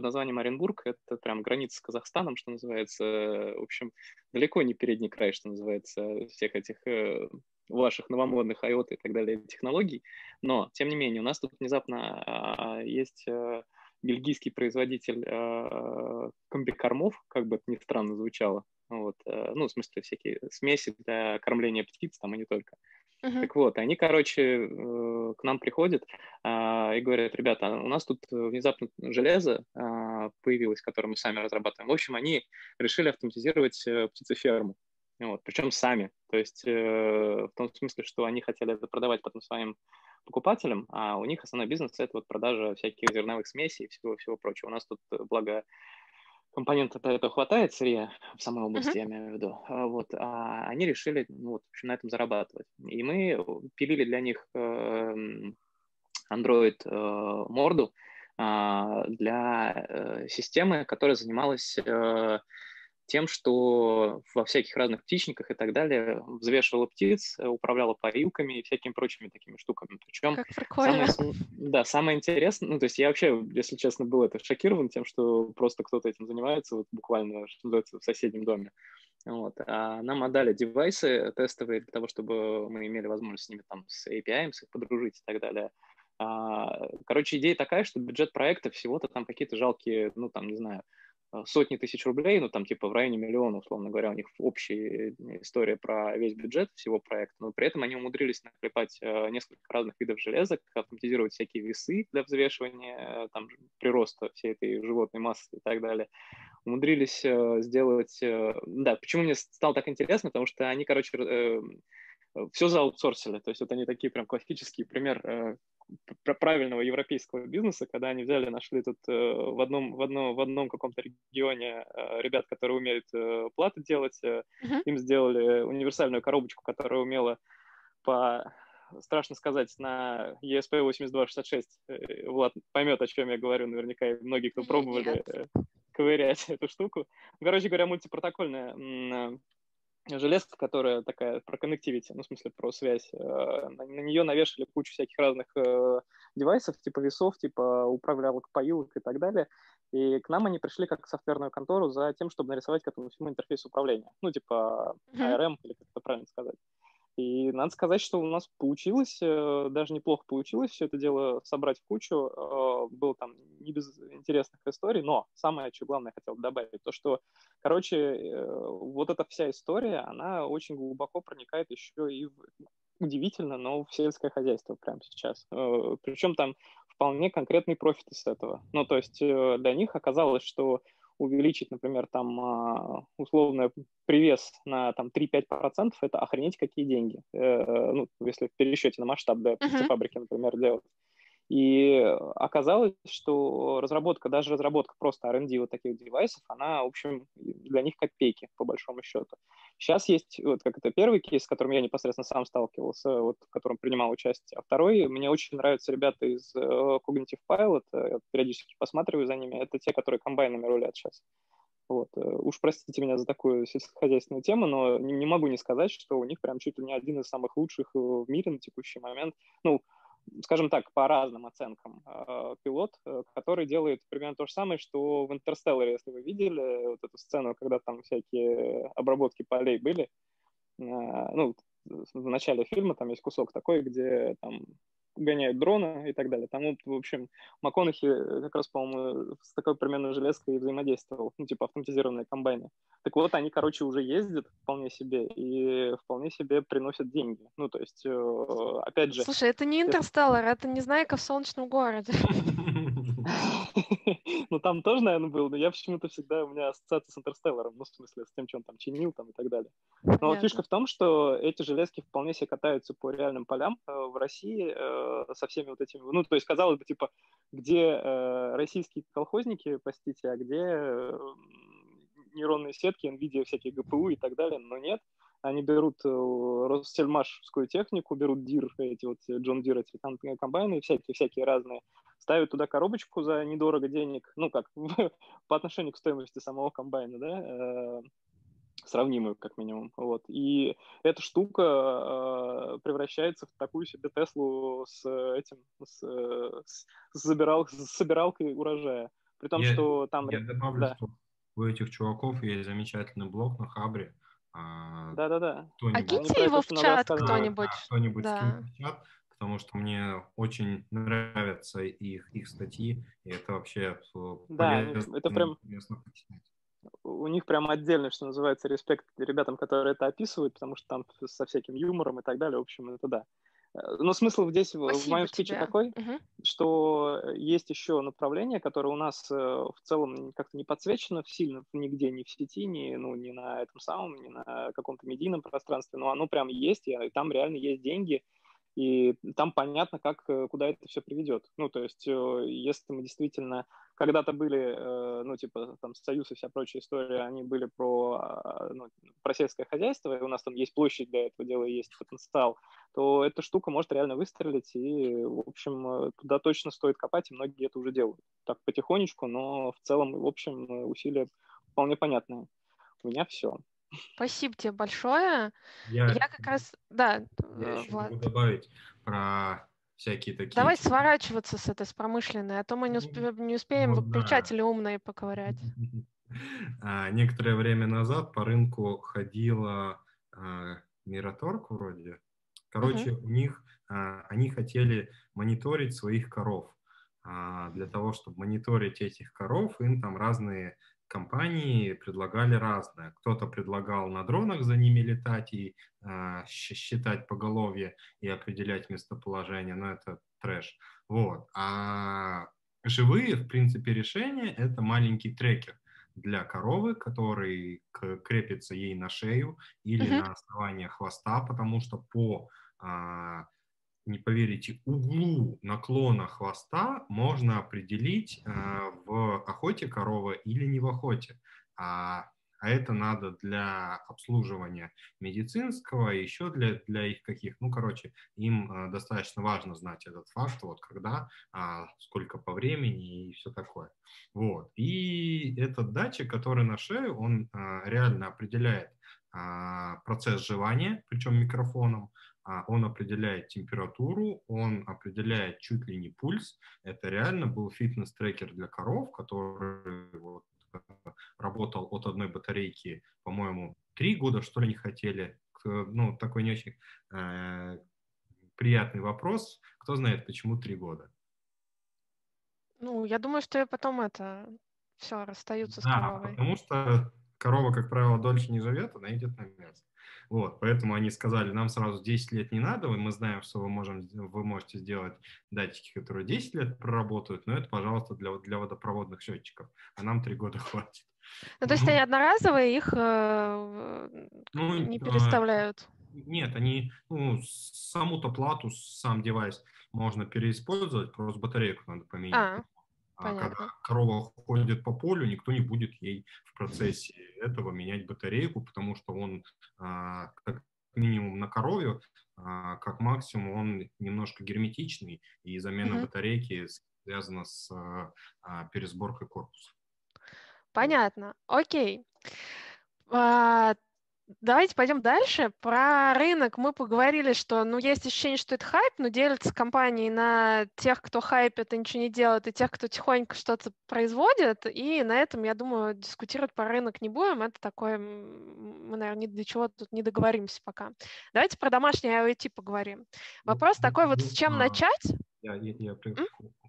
под названием Оренбург. Это прям граница с Казахстаном, что называется. В общем, далеко не передний край, что называется, всех этих э, ваших новомодных IoT и так далее технологий. Но, тем не менее, у нас тут внезапно а, есть э, бельгийский производитель э, комбикормов, как бы это ни странно звучало. Вот, ну, в смысле, всякие смеси для кормления птиц там и не только. Uh-huh. Так вот, они, короче, э, к нам приходят а, и говорят, ребята, у нас тут внезапно железо а, появилось, которое мы сами разрабатываем. В общем, они решили автоматизировать э, птицеферму. Вот, причем сами. То есть э, в том смысле, что они хотели это продавать потом своим покупателям, а у них основной бизнес – это вот продажа всяких зерновых смесей и всего-всего прочего. У нас тут, благо, компонентов этого хватает сырья в самой области, uh-huh. я имею в виду, а, вот, а они решили ну, вот, в общем, на этом зарабатывать. И мы пилили для них эм, Android э, морду а, для э, системы, которая занималась э, тем, что во всяких разных птичниках и так далее взвешивала птиц, управляла парилками и всякими прочими такими штуками. Причем. Самое, да, самое интересное, ну, то есть я вообще, если честно, был это шокирован тем, что просто кто-то этим занимается, вот буквально, что называется, в соседнем доме. Вот. А нам отдали девайсы тестовые для того, чтобы мы имели возможность с ними там с API, с их подружить и так далее. А, короче, идея такая, что бюджет проекта всего-то там какие-то жалкие, ну, там, не знаю, сотни тысяч рублей, ну там типа в районе миллиона, условно говоря, у них общая история про весь бюджет всего проекта, но при этом они умудрились наклепать э, несколько разных видов железок, автоматизировать всякие весы для взвешивания э, там прироста всей этой животной массы и так далее. Умудрились сделать... Да, почему мне стало так интересно, потому что они, короче, все зааутсорсили. То есть вот они такие прям классический пример правильного европейского бизнеса, когда они взяли, нашли тут э, в одном, в одном, в одном каком-то регионе э, ребят, которые умеют э, платы делать, uh-huh. им сделали универсальную коробочку, которая умела по страшно сказать, на ESP 8266 Влад поймет, о чем я говорю, наверняка и многие, кто пробовали Нет. ковырять эту штуку. Короче говоря, мультипротокольная железка, которая такая про коннективити, ну, в смысле, про связь. Э, на, на нее навешали кучу всяких разных э, девайсов, типа весов, типа управлялок, поилок и так далее. И к нам они пришли как софтверную контору за тем, чтобы нарисовать к этому всему интерфейс управления. Ну, типа ARM, или как это правильно сказать. И надо сказать, что у нас получилось, э, даже неплохо получилось все это дело собрать в кучу. Э, было там не без интересных историй, но самое, что главное хотел добавить, то, что, короче, э, вот эта вся история, она очень глубоко проникает еще и в, удивительно, но в сельское хозяйство прямо сейчас. Причем там вполне конкретный профит из этого. Ну, то есть для них оказалось, что увеличить, например, там а, условно привес на там 3-5%, это охренеть какие деньги. Э, ну, если в пересчете на масштаб для птицефабрики, например, делать. И оказалось, что разработка, даже разработка просто R&D вот таких девайсов, она, в общем, для них копейки, по большому счету. Сейчас есть, вот как это первый кейс, с которым я непосредственно сам сталкивался, вот, в котором принимал участие. А второй, мне очень нравятся ребята из э, Cognitive Pilot, э, я периодически посматриваю за ними, это те, которые комбайнами рулят сейчас. Вот. Э, уж простите меня за такую сельскохозяйственную тему, но не, не могу не сказать, что у них прям чуть ли не один из самых лучших в мире на текущий момент. Ну, скажем так, по разным оценкам, э, пилот, э, который делает примерно то же самое, что в «Интерстелларе», если вы видели вот эту сцену, когда там всякие обработки полей были, э, ну, в начале фильма там есть кусок такой, где там гоняют дрона и так далее. Там, в общем, МакКонахи э, как раз, по-моему, с такой примерно железкой взаимодействовал, ну, типа автоматизированные комбайны. Так вот, они, короче, уже ездят вполне себе и вполне себе приносят деньги. Ну, то есть, э, опять же... Слушай, это не Интерстеллар, это не Незнайка в солнечном городе. Ну, там тоже, наверное, был, но я почему-то всегда, у меня ассоциация с Интерстелларом, ну, в смысле, с тем, что он там чинил там и так далее. Но фишка в том, что эти железки вполне себе катаются по реальным полям э, в России, Э, со всеми вот этими, ну, то есть, казалось бы, типа, где э, российские колхозники, простите, а где э, нейронные сетки, NVIDIA, всякие GPU и так далее, но нет. Они берут э, Ростельмашскую технику, берут Deere, эти вот John Deere, эти комбайны, всякие, всякие разные, ставят туда коробочку за недорого денег, ну, как по отношению к стоимости самого комбайна, да, э, сравнимую, как минимум. Вот. И эта штука э, превращается в такую себе Теслу с этим, с, с, забирал, с собиралкой урожая. При том, я, что там... Я добавлю, да. что у этих чуваков есть замечательный блог на Хабре. А, Да-да-да. А киньте его в чат кто-нибудь. Да, кто-нибудь да. в чат, потому что мне очень нравятся их, их статьи, и это вообще да, это прям у них прям отдельно, что называется, респект ребятам, которые это описывают, потому что там со всяким юмором и так далее, в общем, это да. Э, но смысл здесь Спасибо в моем спиче такой, угу. что есть еще направление, которое у нас э, в целом как-то не подсвечено сильно нигде, ни в сети, ни, ну, ни на этом самом, ни на каком-то медийном пространстве, но оно прям есть, и там реально есть деньги, и там понятно, как, э, куда это все приведет. Ну, то есть, если мы действительно когда-то были, э, ну, типа, там, Союз и вся прочая история, они были про, а, ну, про сельское хозяйство, и у нас там есть площадь для этого дела, есть потенциал, то эта штука может реально выстрелить, и, в общем, э, туда точно стоит копать, и многие это уже делают. Так, потихонечку, но в целом, в общем, э, усилия вполне понятные. У меня все. Спасибо тебе большое. Я, я как раз, да, я Влад. могу добавить про всякие такие. Давай сворачиваться с этой с промышленной, а то мы не, ну, успе, не успеем ну, выключатели да. умные поковырять. А, некоторое время назад по рынку ходила а, Мираторг вроде. Короче, у них а, они хотели мониторить своих коров. Для того, чтобы мониторить этих коров, им там разные компании предлагали разное. Кто-то предлагал на дронах за ними летать и э, считать поголовье и определять местоположение, но это трэш. Вот. А живые, в принципе, решения — это маленький трекер для коровы, который крепится ей на шею или mm-hmm. на основание хвоста, потому что по а, не поверите, углу наклона хвоста можно определить э, в охоте корова или не в охоте. А, а это надо для обслуживания медицинского, еще для, для их каких. Ну, короче, им э, достаточно важно знать этот факт, вот когда, а, сколько по времени и все такое. Вот. И этот датчик, который на шее, он а, реально определяет а, процесс жевания, причем микрофоном, он определяет температуру, он определяет чуть ли не пульс. Это реально был фитнес-трекер для коров, который вот, работал от одной батарейки, по-моему, три года, что ли, не хотели, ну, такой не очень э, приятный вопрос. Кто знает, почему три года? Ну, я думаю, что потом это все расстаются да, с коровой. потому что корова, как правило, дольше не живет, она идет на мясо. Вот, поэтому они сказали, нам сразу 10 лет не надо, мы знаем, что вы, можем, вы можете сделать датчики, которые 10 лет проработают, но это, пожалуйста, для, для водопроводных счетчиков, а нам 3 года хватит. Ну, то есть они одноразовые, их э, ну, не а, переставляют? Нет, они, ну, саму-то плату, сам девайс можно переиспользовать, просто батарейку надо поменять. А. А когда корова ходит по полю, никто не будет ей в процессе этого менять батарейку, потому что он а, как минимум на корове, а, как максимум он немножко герметичный, и замена mm-hmm. батарейки связана с а, пересборкой корпуса. Понятно. Окей. Давайте пойдем дальше. Про рынок мы поговорили, что ну, есть ощущение, что это хайп, но делятся компании на тех, кто хайпит и ничего не делает, и тех, кто тихонько что-то производит. И на этом, я думаю, дискутировать про рынок не будем. Это такое, мы, наверное, ни до чего тут не договоримся пока. Давайте про домашний IoT поговорим. Ну, Вопрос ну, такой, вот с чем а, начать? Я, я, я, прерву,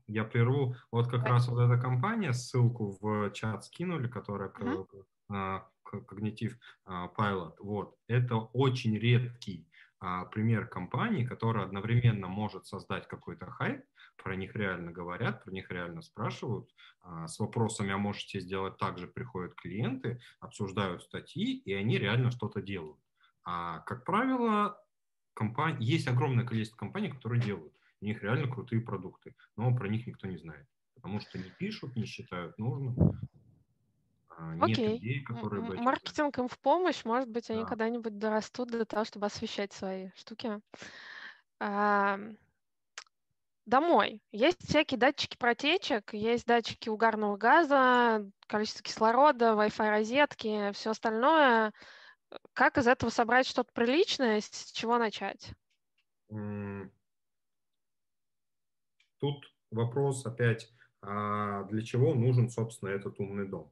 я прерву. Вот как Давай. раз вот эта компания, ссылку в чат скинули, которая mm-hmm когнитив Pilot. Вот. Это очень редкий а, пример компании, которая одновременно может создать какой-то хайп, про них реально говорят, про них реально спрашивают, а, с вопросами, а можете сделать так же, приходят клиенты, обсуждают статьи, и они реально что-то делают. А, как правило, компания, есть огромное количество компаний, которые делают. У них реально крутые продукты, но про них никто не знает, потому что не пишут, не считают нужным. А, нет Окей. людей, которые бы... Маркетинг им в помощь, может быть, они да. когда-нибудь дорастут до того, чтобы освещать свои штуки. А, домой. Есть всякие датчики протечек, есть датчики угарного газа, количество кислорода, Wi-Fi розетки, все остальное. Как из этого собрать что-то приличное, с чего начать? Тут вопрос опять, а для чего нужен, собственно, этот умный дом?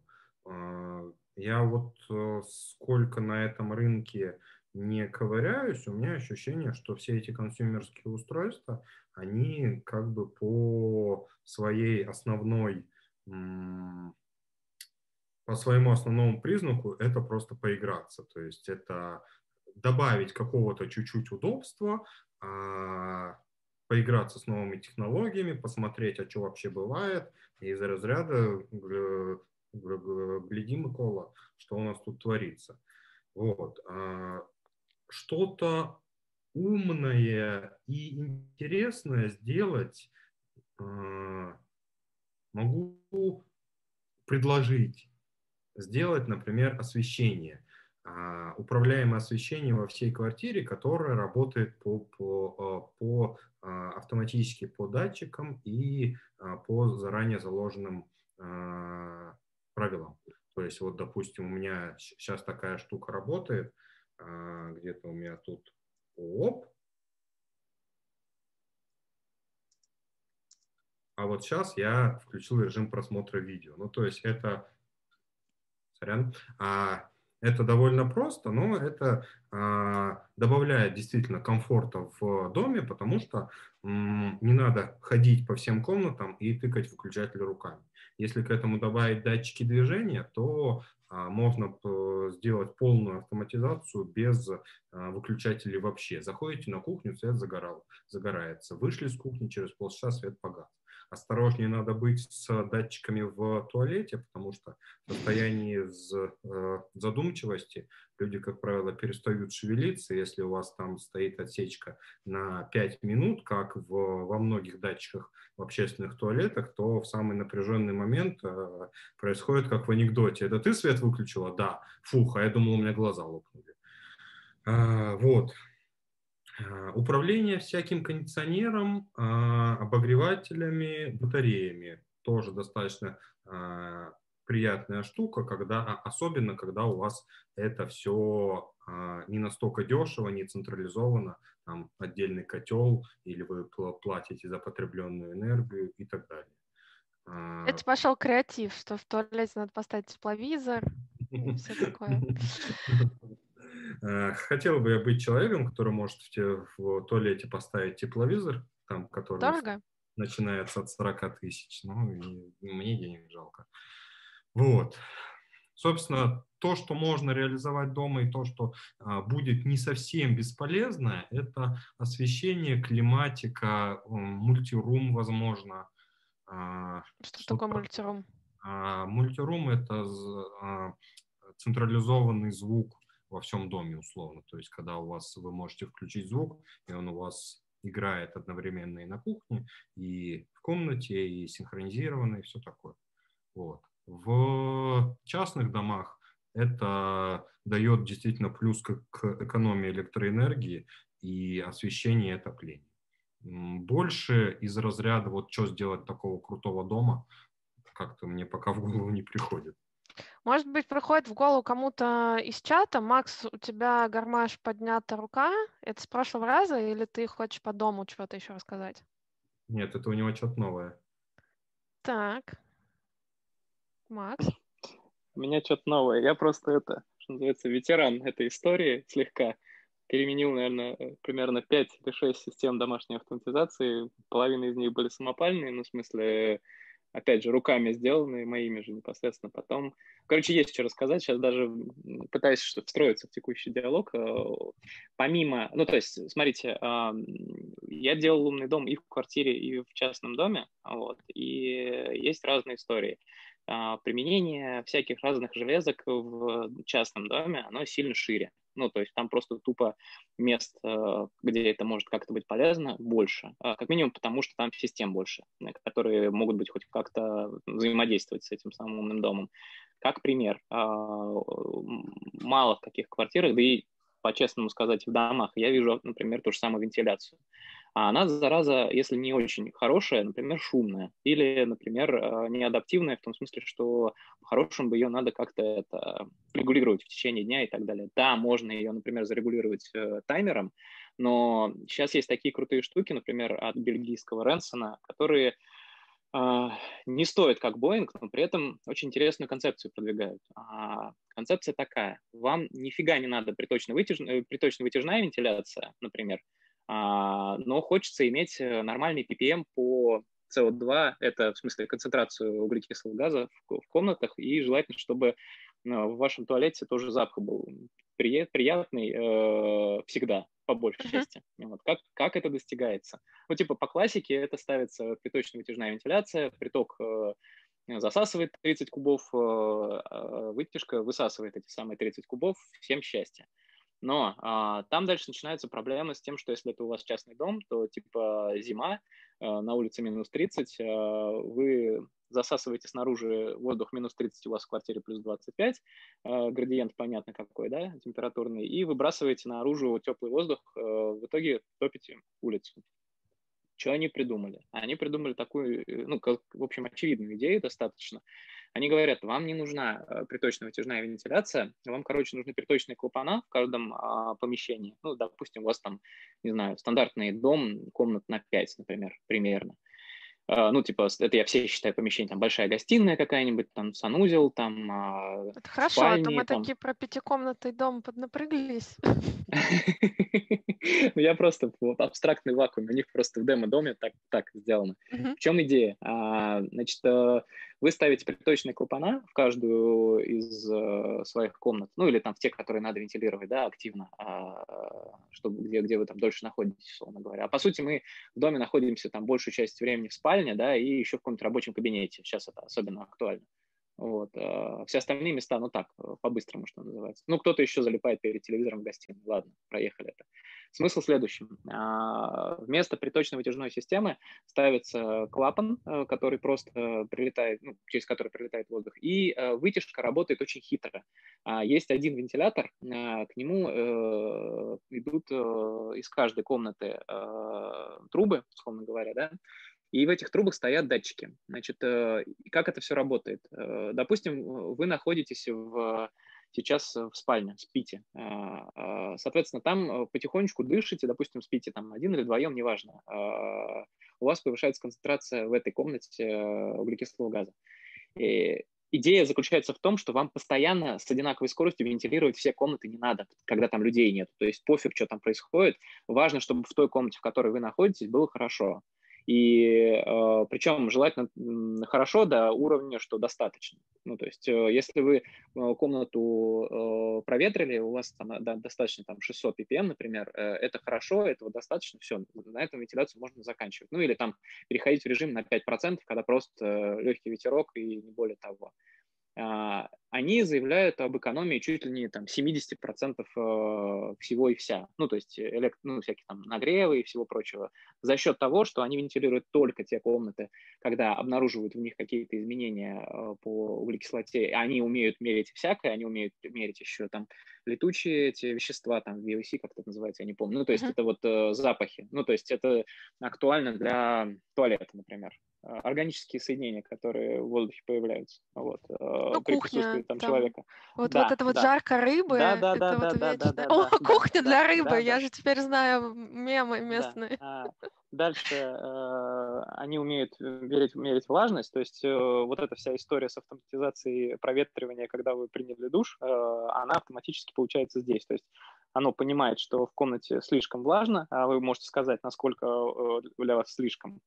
А, я вот э, сколько на этом рынке не ковыряюсь, у меня ощущение, что все эти консюмерские устройства, они как бы по своей основной, по своему основному признаку это просто поиграться. То есть это добавить какого-то чуть-чуть удобства, а, поиграться с новыми технологиями, посмотреть, а что вообще бывает, и из разряда э, гляди, Микола, что у нас тут творится. Вот. А, что-то умное и интересное сделать а, могу предложить. Сделать, например, освещение. А, управляемое освещение во всей квартире, которое работает по, по, по автоматически по датчикам и по заранее заложенным правилам. То есть вот, допустим, у меня сейчас такая штука работает, а, где-то у меня тут оп, а вот сейчас я включил режим просмотра видео. Ну, то есть это, сорян, а, это довольно просто, но это а, добавляет действительно комфорта в доме, потому что м, не надо ходить по всем комнатам и тыкать выключатель руками. Если к этому добавить датчики движения, то а, можно сделать полную автоматизацию без а, выключателей вообще. Заходите на кухню, свет загорал, загорается. Вышли с кухни, через полчаса свет погас осторожнее надо быть с датчиками в туалете, потому что в состоянии э, задумчивости люди, как правило, перестают шевелиться. Если у вас там стоит отсечка на 5 минут, как в, во многих датчиках в общественных туалетах, то в самый напряженный момент э, происходит, как в анекдоте. Это ты свет выключила? Да. Фух, а я думал, у меня глаза лопнули. А, вот. А, управление всяким кондиционером, а, обогревателями, батареями тоже достаточно а, приятная штука, когда, особенно когда у вас это все не настолько дешево, не централизовано, там отдельный котел, или вы платите за потребленную энергию и так далее. Это пошел креатив, что в туалете надо поставить тепловизор и все такое. Э, хотел бы я быть человеком, который может в, те, в туалете поставить тепловизор, там, который Дорого? начинается от 40 тысяч. Ну, и мне денег жалко. Вот. Собственно, то, что можно реализовать дома и то, что а, будет не совсем бесполезно, это освещение, климатика, мультирум, возможно. А, что, что такое мультирум? А, мультирум – это централизованный звук во всем доме, условно. То есть, когда у вас вы можете включить звук, и он у вас играет одновременно и на кухне, и в комнате, и синхронизированно, и все такое. Вот. В частных домах это дает действительно плюс к, экономии электроэнергии и освещения и отопления. Больше из разряда вот что сделать такого крутого дома, как-то мне пока в голову не приходит. Может быть, приходит в голову кому-то из чата, Макс, у тебя гармаш поднята рука, это с прошлого раза, или ты хочешь по дому что-то еще рассказать? Нет, это у него что-то новое. Так, Макс? У меня что-то новое. Я просто это, что называется, ветеран этой истории слегка. Переменил, наверное, э, примерно 5 или 6 систем домашней автоматизации. Половина из них были самопальные, ну, в смысле, опять же, руками сделанные, моими же непосредственно потом. Короче, есть что рассказать. Сейчас даже пытаюсь встроиться в текущий диалог. Э, помимо, ну, то есть, смотрите, я делал умный дом и в квартире, и в частном доме, вот, и есть разные истории. А, применение всяких разных железок в частном доме, оно сильно шире. Ну, то есть там просто тупо мест, э, где это может как-то быть полезно, больше. А, как минимум потому, что там систем больше, которые могут быть хоть как-то взаимодействовать с этим самым умным домом. Как пример, а, мало в каких квартирах, да и по-честному сказать, в домах я вижу, например, ту же самую вентиляцию а она, зараза, если не очень хорошая, например, шумная, или, например, э, неадаптивная, в том смысле, что по-хорошему бы ее надо как-то это регулировать в течение дня и так далее. Да, можно ее, например, зарегулировать э, таймером, но сейчас есть такие крутые штуки, например, от бельгийского Ренсона, которые э, не стоят как Боинг, но при этом очень интересную концепцию продвигают. А концепция такая. Вам нифига не надо приточно-вытяжная, приточно-вытяжная вентиляция, например, но хочется иметь э, нормальный ppm по CO2, это в смысле концентрацию углекислого газа в, комнатах, и желательно, чтобы ну, в вашем туалете тоже запах был приятный э, всегда, по большей uh-huh. части. Вот. Как, как это достигается? Ну, типа, по классике это ставится приточно-вытяжная вентиляция, приток э, засасывает 30 кубов, э, э, вытяжка высасывает эти самые 30 кубов, всем счастья. Но а, там дальше начинаются проблемы с тем, что если это у вас частный дом, то типа зима, а, на улице минус 30, а, вы засасываете снаружи воздух минус 30, у вас в квартире плюс 25, а, градиент понятно какой, да, температурный, и выбрасываете наружу теплый воздух, а, в итоге топите улицу. Что они придумали? Они придумали такую, ну, как, в общем, очевидную идею достаточно. Они говорят, вам не нужна э, приточно-вытяжная вентиляция, вам, короче, нужны приточные клапана в каждом а, помещении. Ну, допустим, у вас там, не знаю, стандартный дом, комнат на 5, например, примерно. А, ну, типа, это я все считаю помещение, там большая гостиная какая-нибудь, там санузел, там а, Это хорошо, спальни, а то мы там... такие про пятикомнатный дом поднапрыглись. Ну, я просто вот абстрактный вакуум, у них просто в демо-доме так, так сделано. В чем идея? А, значит, э, вы ставите приточные клапана в каждую из э, своих комнат, ну, или там в те, которые надо вентилировать, да, активно, чтобы, где, где вы там дольше находитесь, условно говоря. А по сути мы в доме находимся там большую часть времени в спальне, да, и еще в каком-то рабочем кабинете. Сейчас это особенно актуально. Вот. А все остальные места, ну так, по-быстрому, что называется. Ну, кто-то еще залипает перед телевизором в гостиной. Ладно, проехали это. Смысл в следующем. А, вместо приточно-вытяжной системы ставится клапан, э, который просто прилетает, ну, через который прилетает воздух, и э, вытяжка работает очень хитро. А, есть один вентилятор, к нему э, идут из каждой комнаты трубы, условно говоря, да, и в этих трубах стоят датчики. Значит, э, как это все работает? Э, допустим, вы находитесь в, сейчас в спальне, спите. Э, соответственно, там потихонечку дышите, допустим, спите там один или вдвоем, неважно. У вас повышается концентрация в этой комнате углекислого газа. И идея заключается в том, что вам постоянно с одинаковой скоростью вентилировать все комнаты не надо, когда там людей нет. То есть пофиг, что там происходит. Важно, чтобы в той комнате, в которой вы находитесь, было хорошо. И э, причем желательно хорошо до уровня, что достаточно. Ну, то есть, э, если вы э, комнату э, проветрили, у вас там да, достаточно там 600 ppm, например, э, это хорошо, этого достаточно, все, на этом вентиляцию можно заканчивать. Ну, или там переходить в режим на 5%, когда просто э, легкий ветерок и не более того. Они заявляют об экономии чуть ли не там 70% э, всего и вся. Ну, то есть элект... ну, всякие там нагревы и всего прочего. За счет того, что они вентилируют только те комнаты, когда обнаруживают в них какие-то изменения э, по углекислоте. Они умеют мерить всякое, они умеют мерить еще там летучие эти вещества, там VOC, как это называется, я не помню. Ну, то есть mm-hmm. это вот э, запахи. Ну, то есть это актуально для туалета, например. А, органические соединения, которые в воздухе появляются вот, а, ну, при кухня, присутствии там, там человека. Вот, да, вот это вот да. жарко рыбы. Да, да, да, вот да, да, да, О, да, кухня да, для рыбы, да, я да. же теперь знаю мемы местные. Да. Дальше э, они умеют мерить, мерить влажность, то есть э, вот эта вся история с автоматизацией проветривания, когда вы приняли душ, э, она автоматически получается здесь. То есть оно понимает, что в комнате слишком влажно, а вы можете сказать, насколько э, для вас слишком.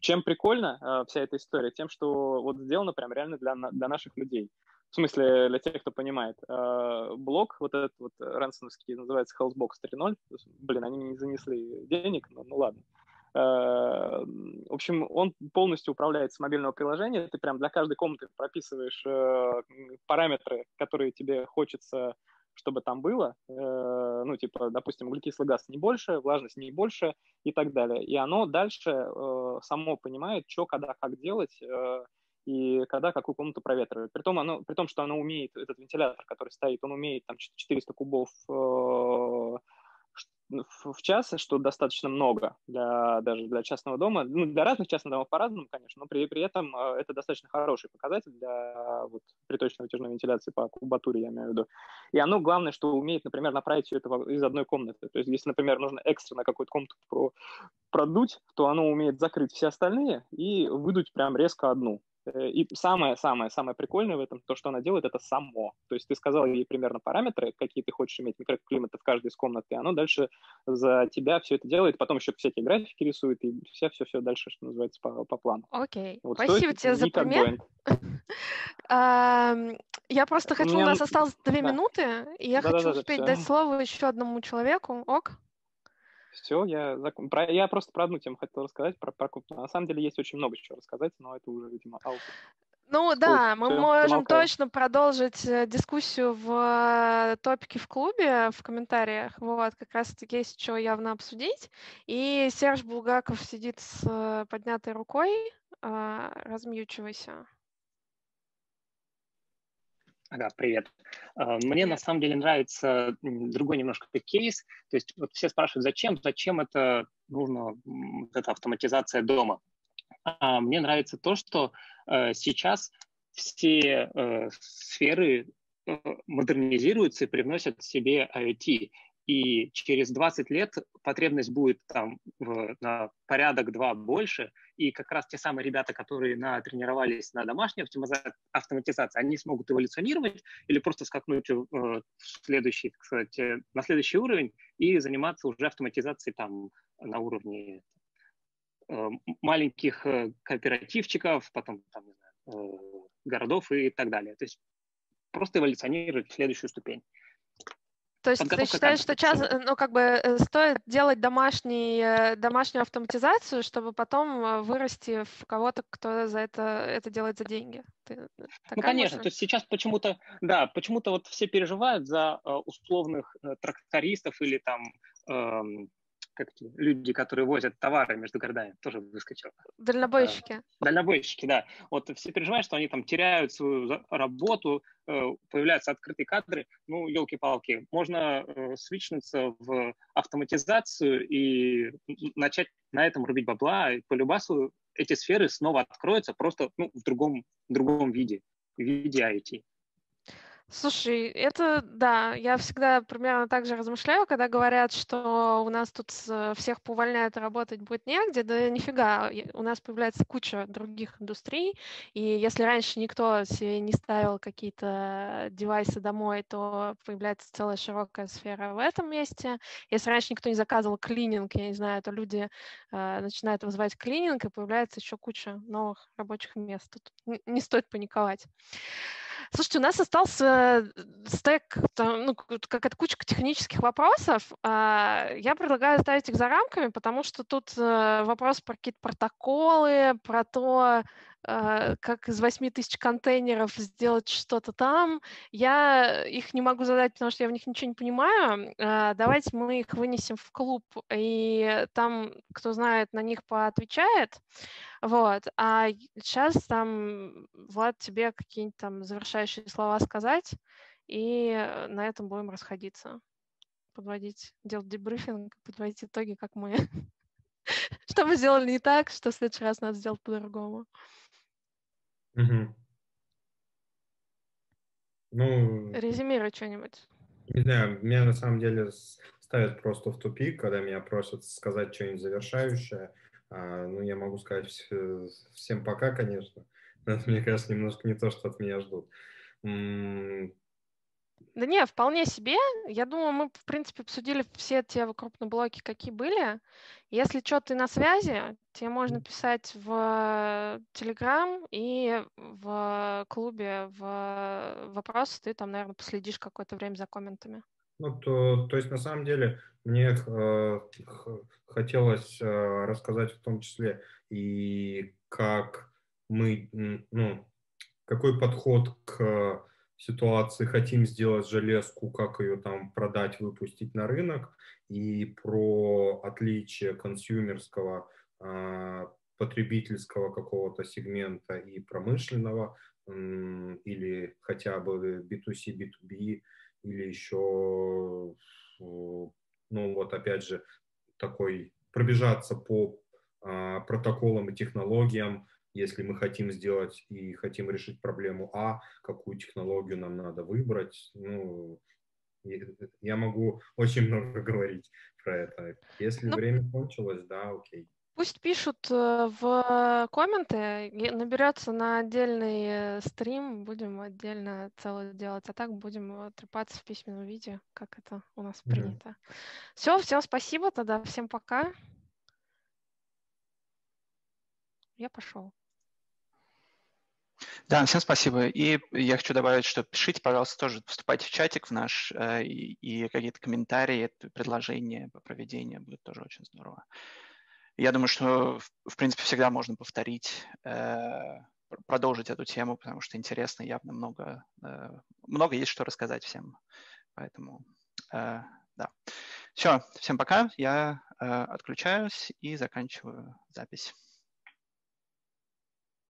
Чем прикольно э, вся эта история? Тем, что вот сделано прям реально для, для наших людей. В смысле, для тех, кто понимает. Э, блок вот этот вот рансоновский называется Healthbox 3.0. Блин, они не занесли денег, но ну ладно. Э, в общем, он полностью управляется с мобильного приложения. Ты прям для каждой комнаты прописываешь э, параметры, которые тебе хочется чтобы там было, э, ну, типа, допустим, углекислый газ не больше, влажность не больше и так далее. И оно дальше э, само понимает, что, когда, как делать, э, и когда какую комнату проветривать. При том, оно, при том, что оно умеет, этот вентилятор, который стоит, он умеет там 400 кубов э, в час, что достаточно много для, даже для частного дома. Ну, для разных частных домов по-разному, конечно, но при, при этом э, это достаточно хороший показатель для вот, приточной вытяжной вентиляции по кубатуре, я имею в виду. И оно, главное, что умеет, например, направить все это из одной комнаты. То есть, если, например, нужно экстренно какую-то комнату про, продуть, то оно умеет закрыть все остальные и выдуть прям резко одну. Э, и самое-самое-самое прикольное в этом, то, что она делает, это само. То есть ты сказал ей примерно параметры, какие ты хочешь иметь микроклиматы в каждой из комнат, и оно дальше за тебя все это делает, потом еще всякие графики рисует, и все-все-все дальше, что называется, по, по плану. Окей, вот спасибо тебе за пример. Я просто хочу, у нас осталось две минуты, и я хочу успеть дать слово еще одному человеку. Ок? Все, я, про, я просто про одну тему хотел рассказать, про покупку. На самом деле есть очень много чего рассказать, но это уже, видимо, аут. Ну да, мы можем замолкаем. точно продолжить э, дискуссию в э, топике в клубе, в комментариях. Вот, как раз-таки есть что явно обсудить. И Серж Булгаков сидит с э, поднятой рукой. Размьючивайся. Ага, привет. А, мне на самом деле нравится другой немножко кейс. То есть вот все спрашивают, зачем, зачем это нужно, эта автоматизация дома. А мне нравится то, что э, сейчас все э, сферы э, модернизируются и привносят в себе IoT и через 20 лет потребность будет там в, на порядок два больше, и как раз те самые ребята, которые натренировались на домашней автоматизации, они смогут эволюционировать или просто скакнуть в, в следующий, кстати, на следующий уровень и заниматься уже автоматизацией там на уровне э, маленьких э, кооперативчиков, потом там, не э, городов и так далее. То есть просто эволюционировать в следующую ступень. То есть ты считаешь, что час, ну, как бы э, стоит делать домашний, э, домашнюю автоматизацию, чтобы потом э, вырасти в кого-то, кто за это, это делает за деньги? Ты, ну, конечно. Мысль? То есть сейчас почему-то, да, почему-то вот все переживают за э, условных э, трактористов или там э, как люди, которые возят товары между городами, тоже выскочил. Дальнобойщики. Дальнобойщики, да. Вот все переживают, что они там теряют свою работу, э, появляются открытые кадры. Ну, елки-палки, можно э, свичнуться в автоматизацию и начать на этом рубить бабла. И по любасу эти сферы снова откроются просто ну, в другом, в другом виде, в виде IT. Слушай, это да, я всегда примерно так же размышляю, когда говорят, что у нас тут всех поувольняют, работать будет негде, да нифига, у нас появляется куча других индустрий, и если раньше никто себе не ставил какие-то девайсы домой, то появляется целая широкая сфера в этом месте. Если раньше никто не заказывал клининг, я не знаю, то люди э, начинают вызывать клининг, и появляется еще куча новых рабочих мест. Тут не, стоит паниковать. Слушайте, у нас остался э, стек, ну, какая-то кучка технических вопросов. А, я предлагаю оставить их за рамками, потому что тут э, вопрос про какие-то протоколы, про то, как из 8 тысяч контейнеров сделать что-то там. Я их не могу задать, потому что я в них ничего не понимаю. А, давайте мы их вынесем в клуб, и там, кто знает, на них поотвечает. Вот. А сейчас там, Влад, тебе какие-нибудь там завершающие слова сказать, и на этом будем расходиться. Подводить, делать дебрифинг, подводить итоги, как мы что мы сделали не так, что в следующий раз надо сделать по-другому. Угу. Ну, Резюмируй что-нибудь. Не знаю, меня на самом деле ставят просто в тупик, когда меня просят сказать что-нибудь завершающее. А, ну, я могу сказать всем пока, конечно. Но это, мне кажется, немножко не то, что от меня ждут. Да не, вполне себе. Я думаю, мы, в принципе, обсудили все те крупные блоки, какие были. Если что, ты на связи, тебе можно писать в Telegram и в клубе в вопросы. Ты там, наверное, последишь какое-то время за комментами. Ну, то, то есть, на самом деле, мне э, хотелось э, рассказать в том числе и как мы, ну, какой подход к ситуации хотим сделать железку, как ее там продать, выпустить на рынок, и про отличие консюмерского, а, потребительского какого-то сегмента и промышленного, или хотя бы B2C, B2B, или еще, ну вот опять же, такой пробежаться по а, протоколам и технологиям, если мы хотим сделать и хотим решить проблему А, какую технологию нам надо выбрать, ну, я могу очень много говорить про это. Если ну, время кончилось, да, окей. Пусть пишут э, в комменты, наберется на отдельный э, стрим, будем отдельно целое делать, а так будем трепаться в письменном виде, как это у нас принято. Mm-hmm. Все, всем спасибо тогда, всем пока. Я пошел. Да, всем спасибо. И я хочу добавить, что пишите, пожалуйста, тоже вступайте в чатик в наш, э, и, и какие-то комментарии, предложения по проведению будет тоже очень здорово. Я думаю, что, в принципе, всегда можно повторить, э, продолжить эту тему, потому что интересно, явно много, э, много есть что рассказать всем. Поэтому, да. Все, всем пока. Я отключаюсь и заканчиваю запись.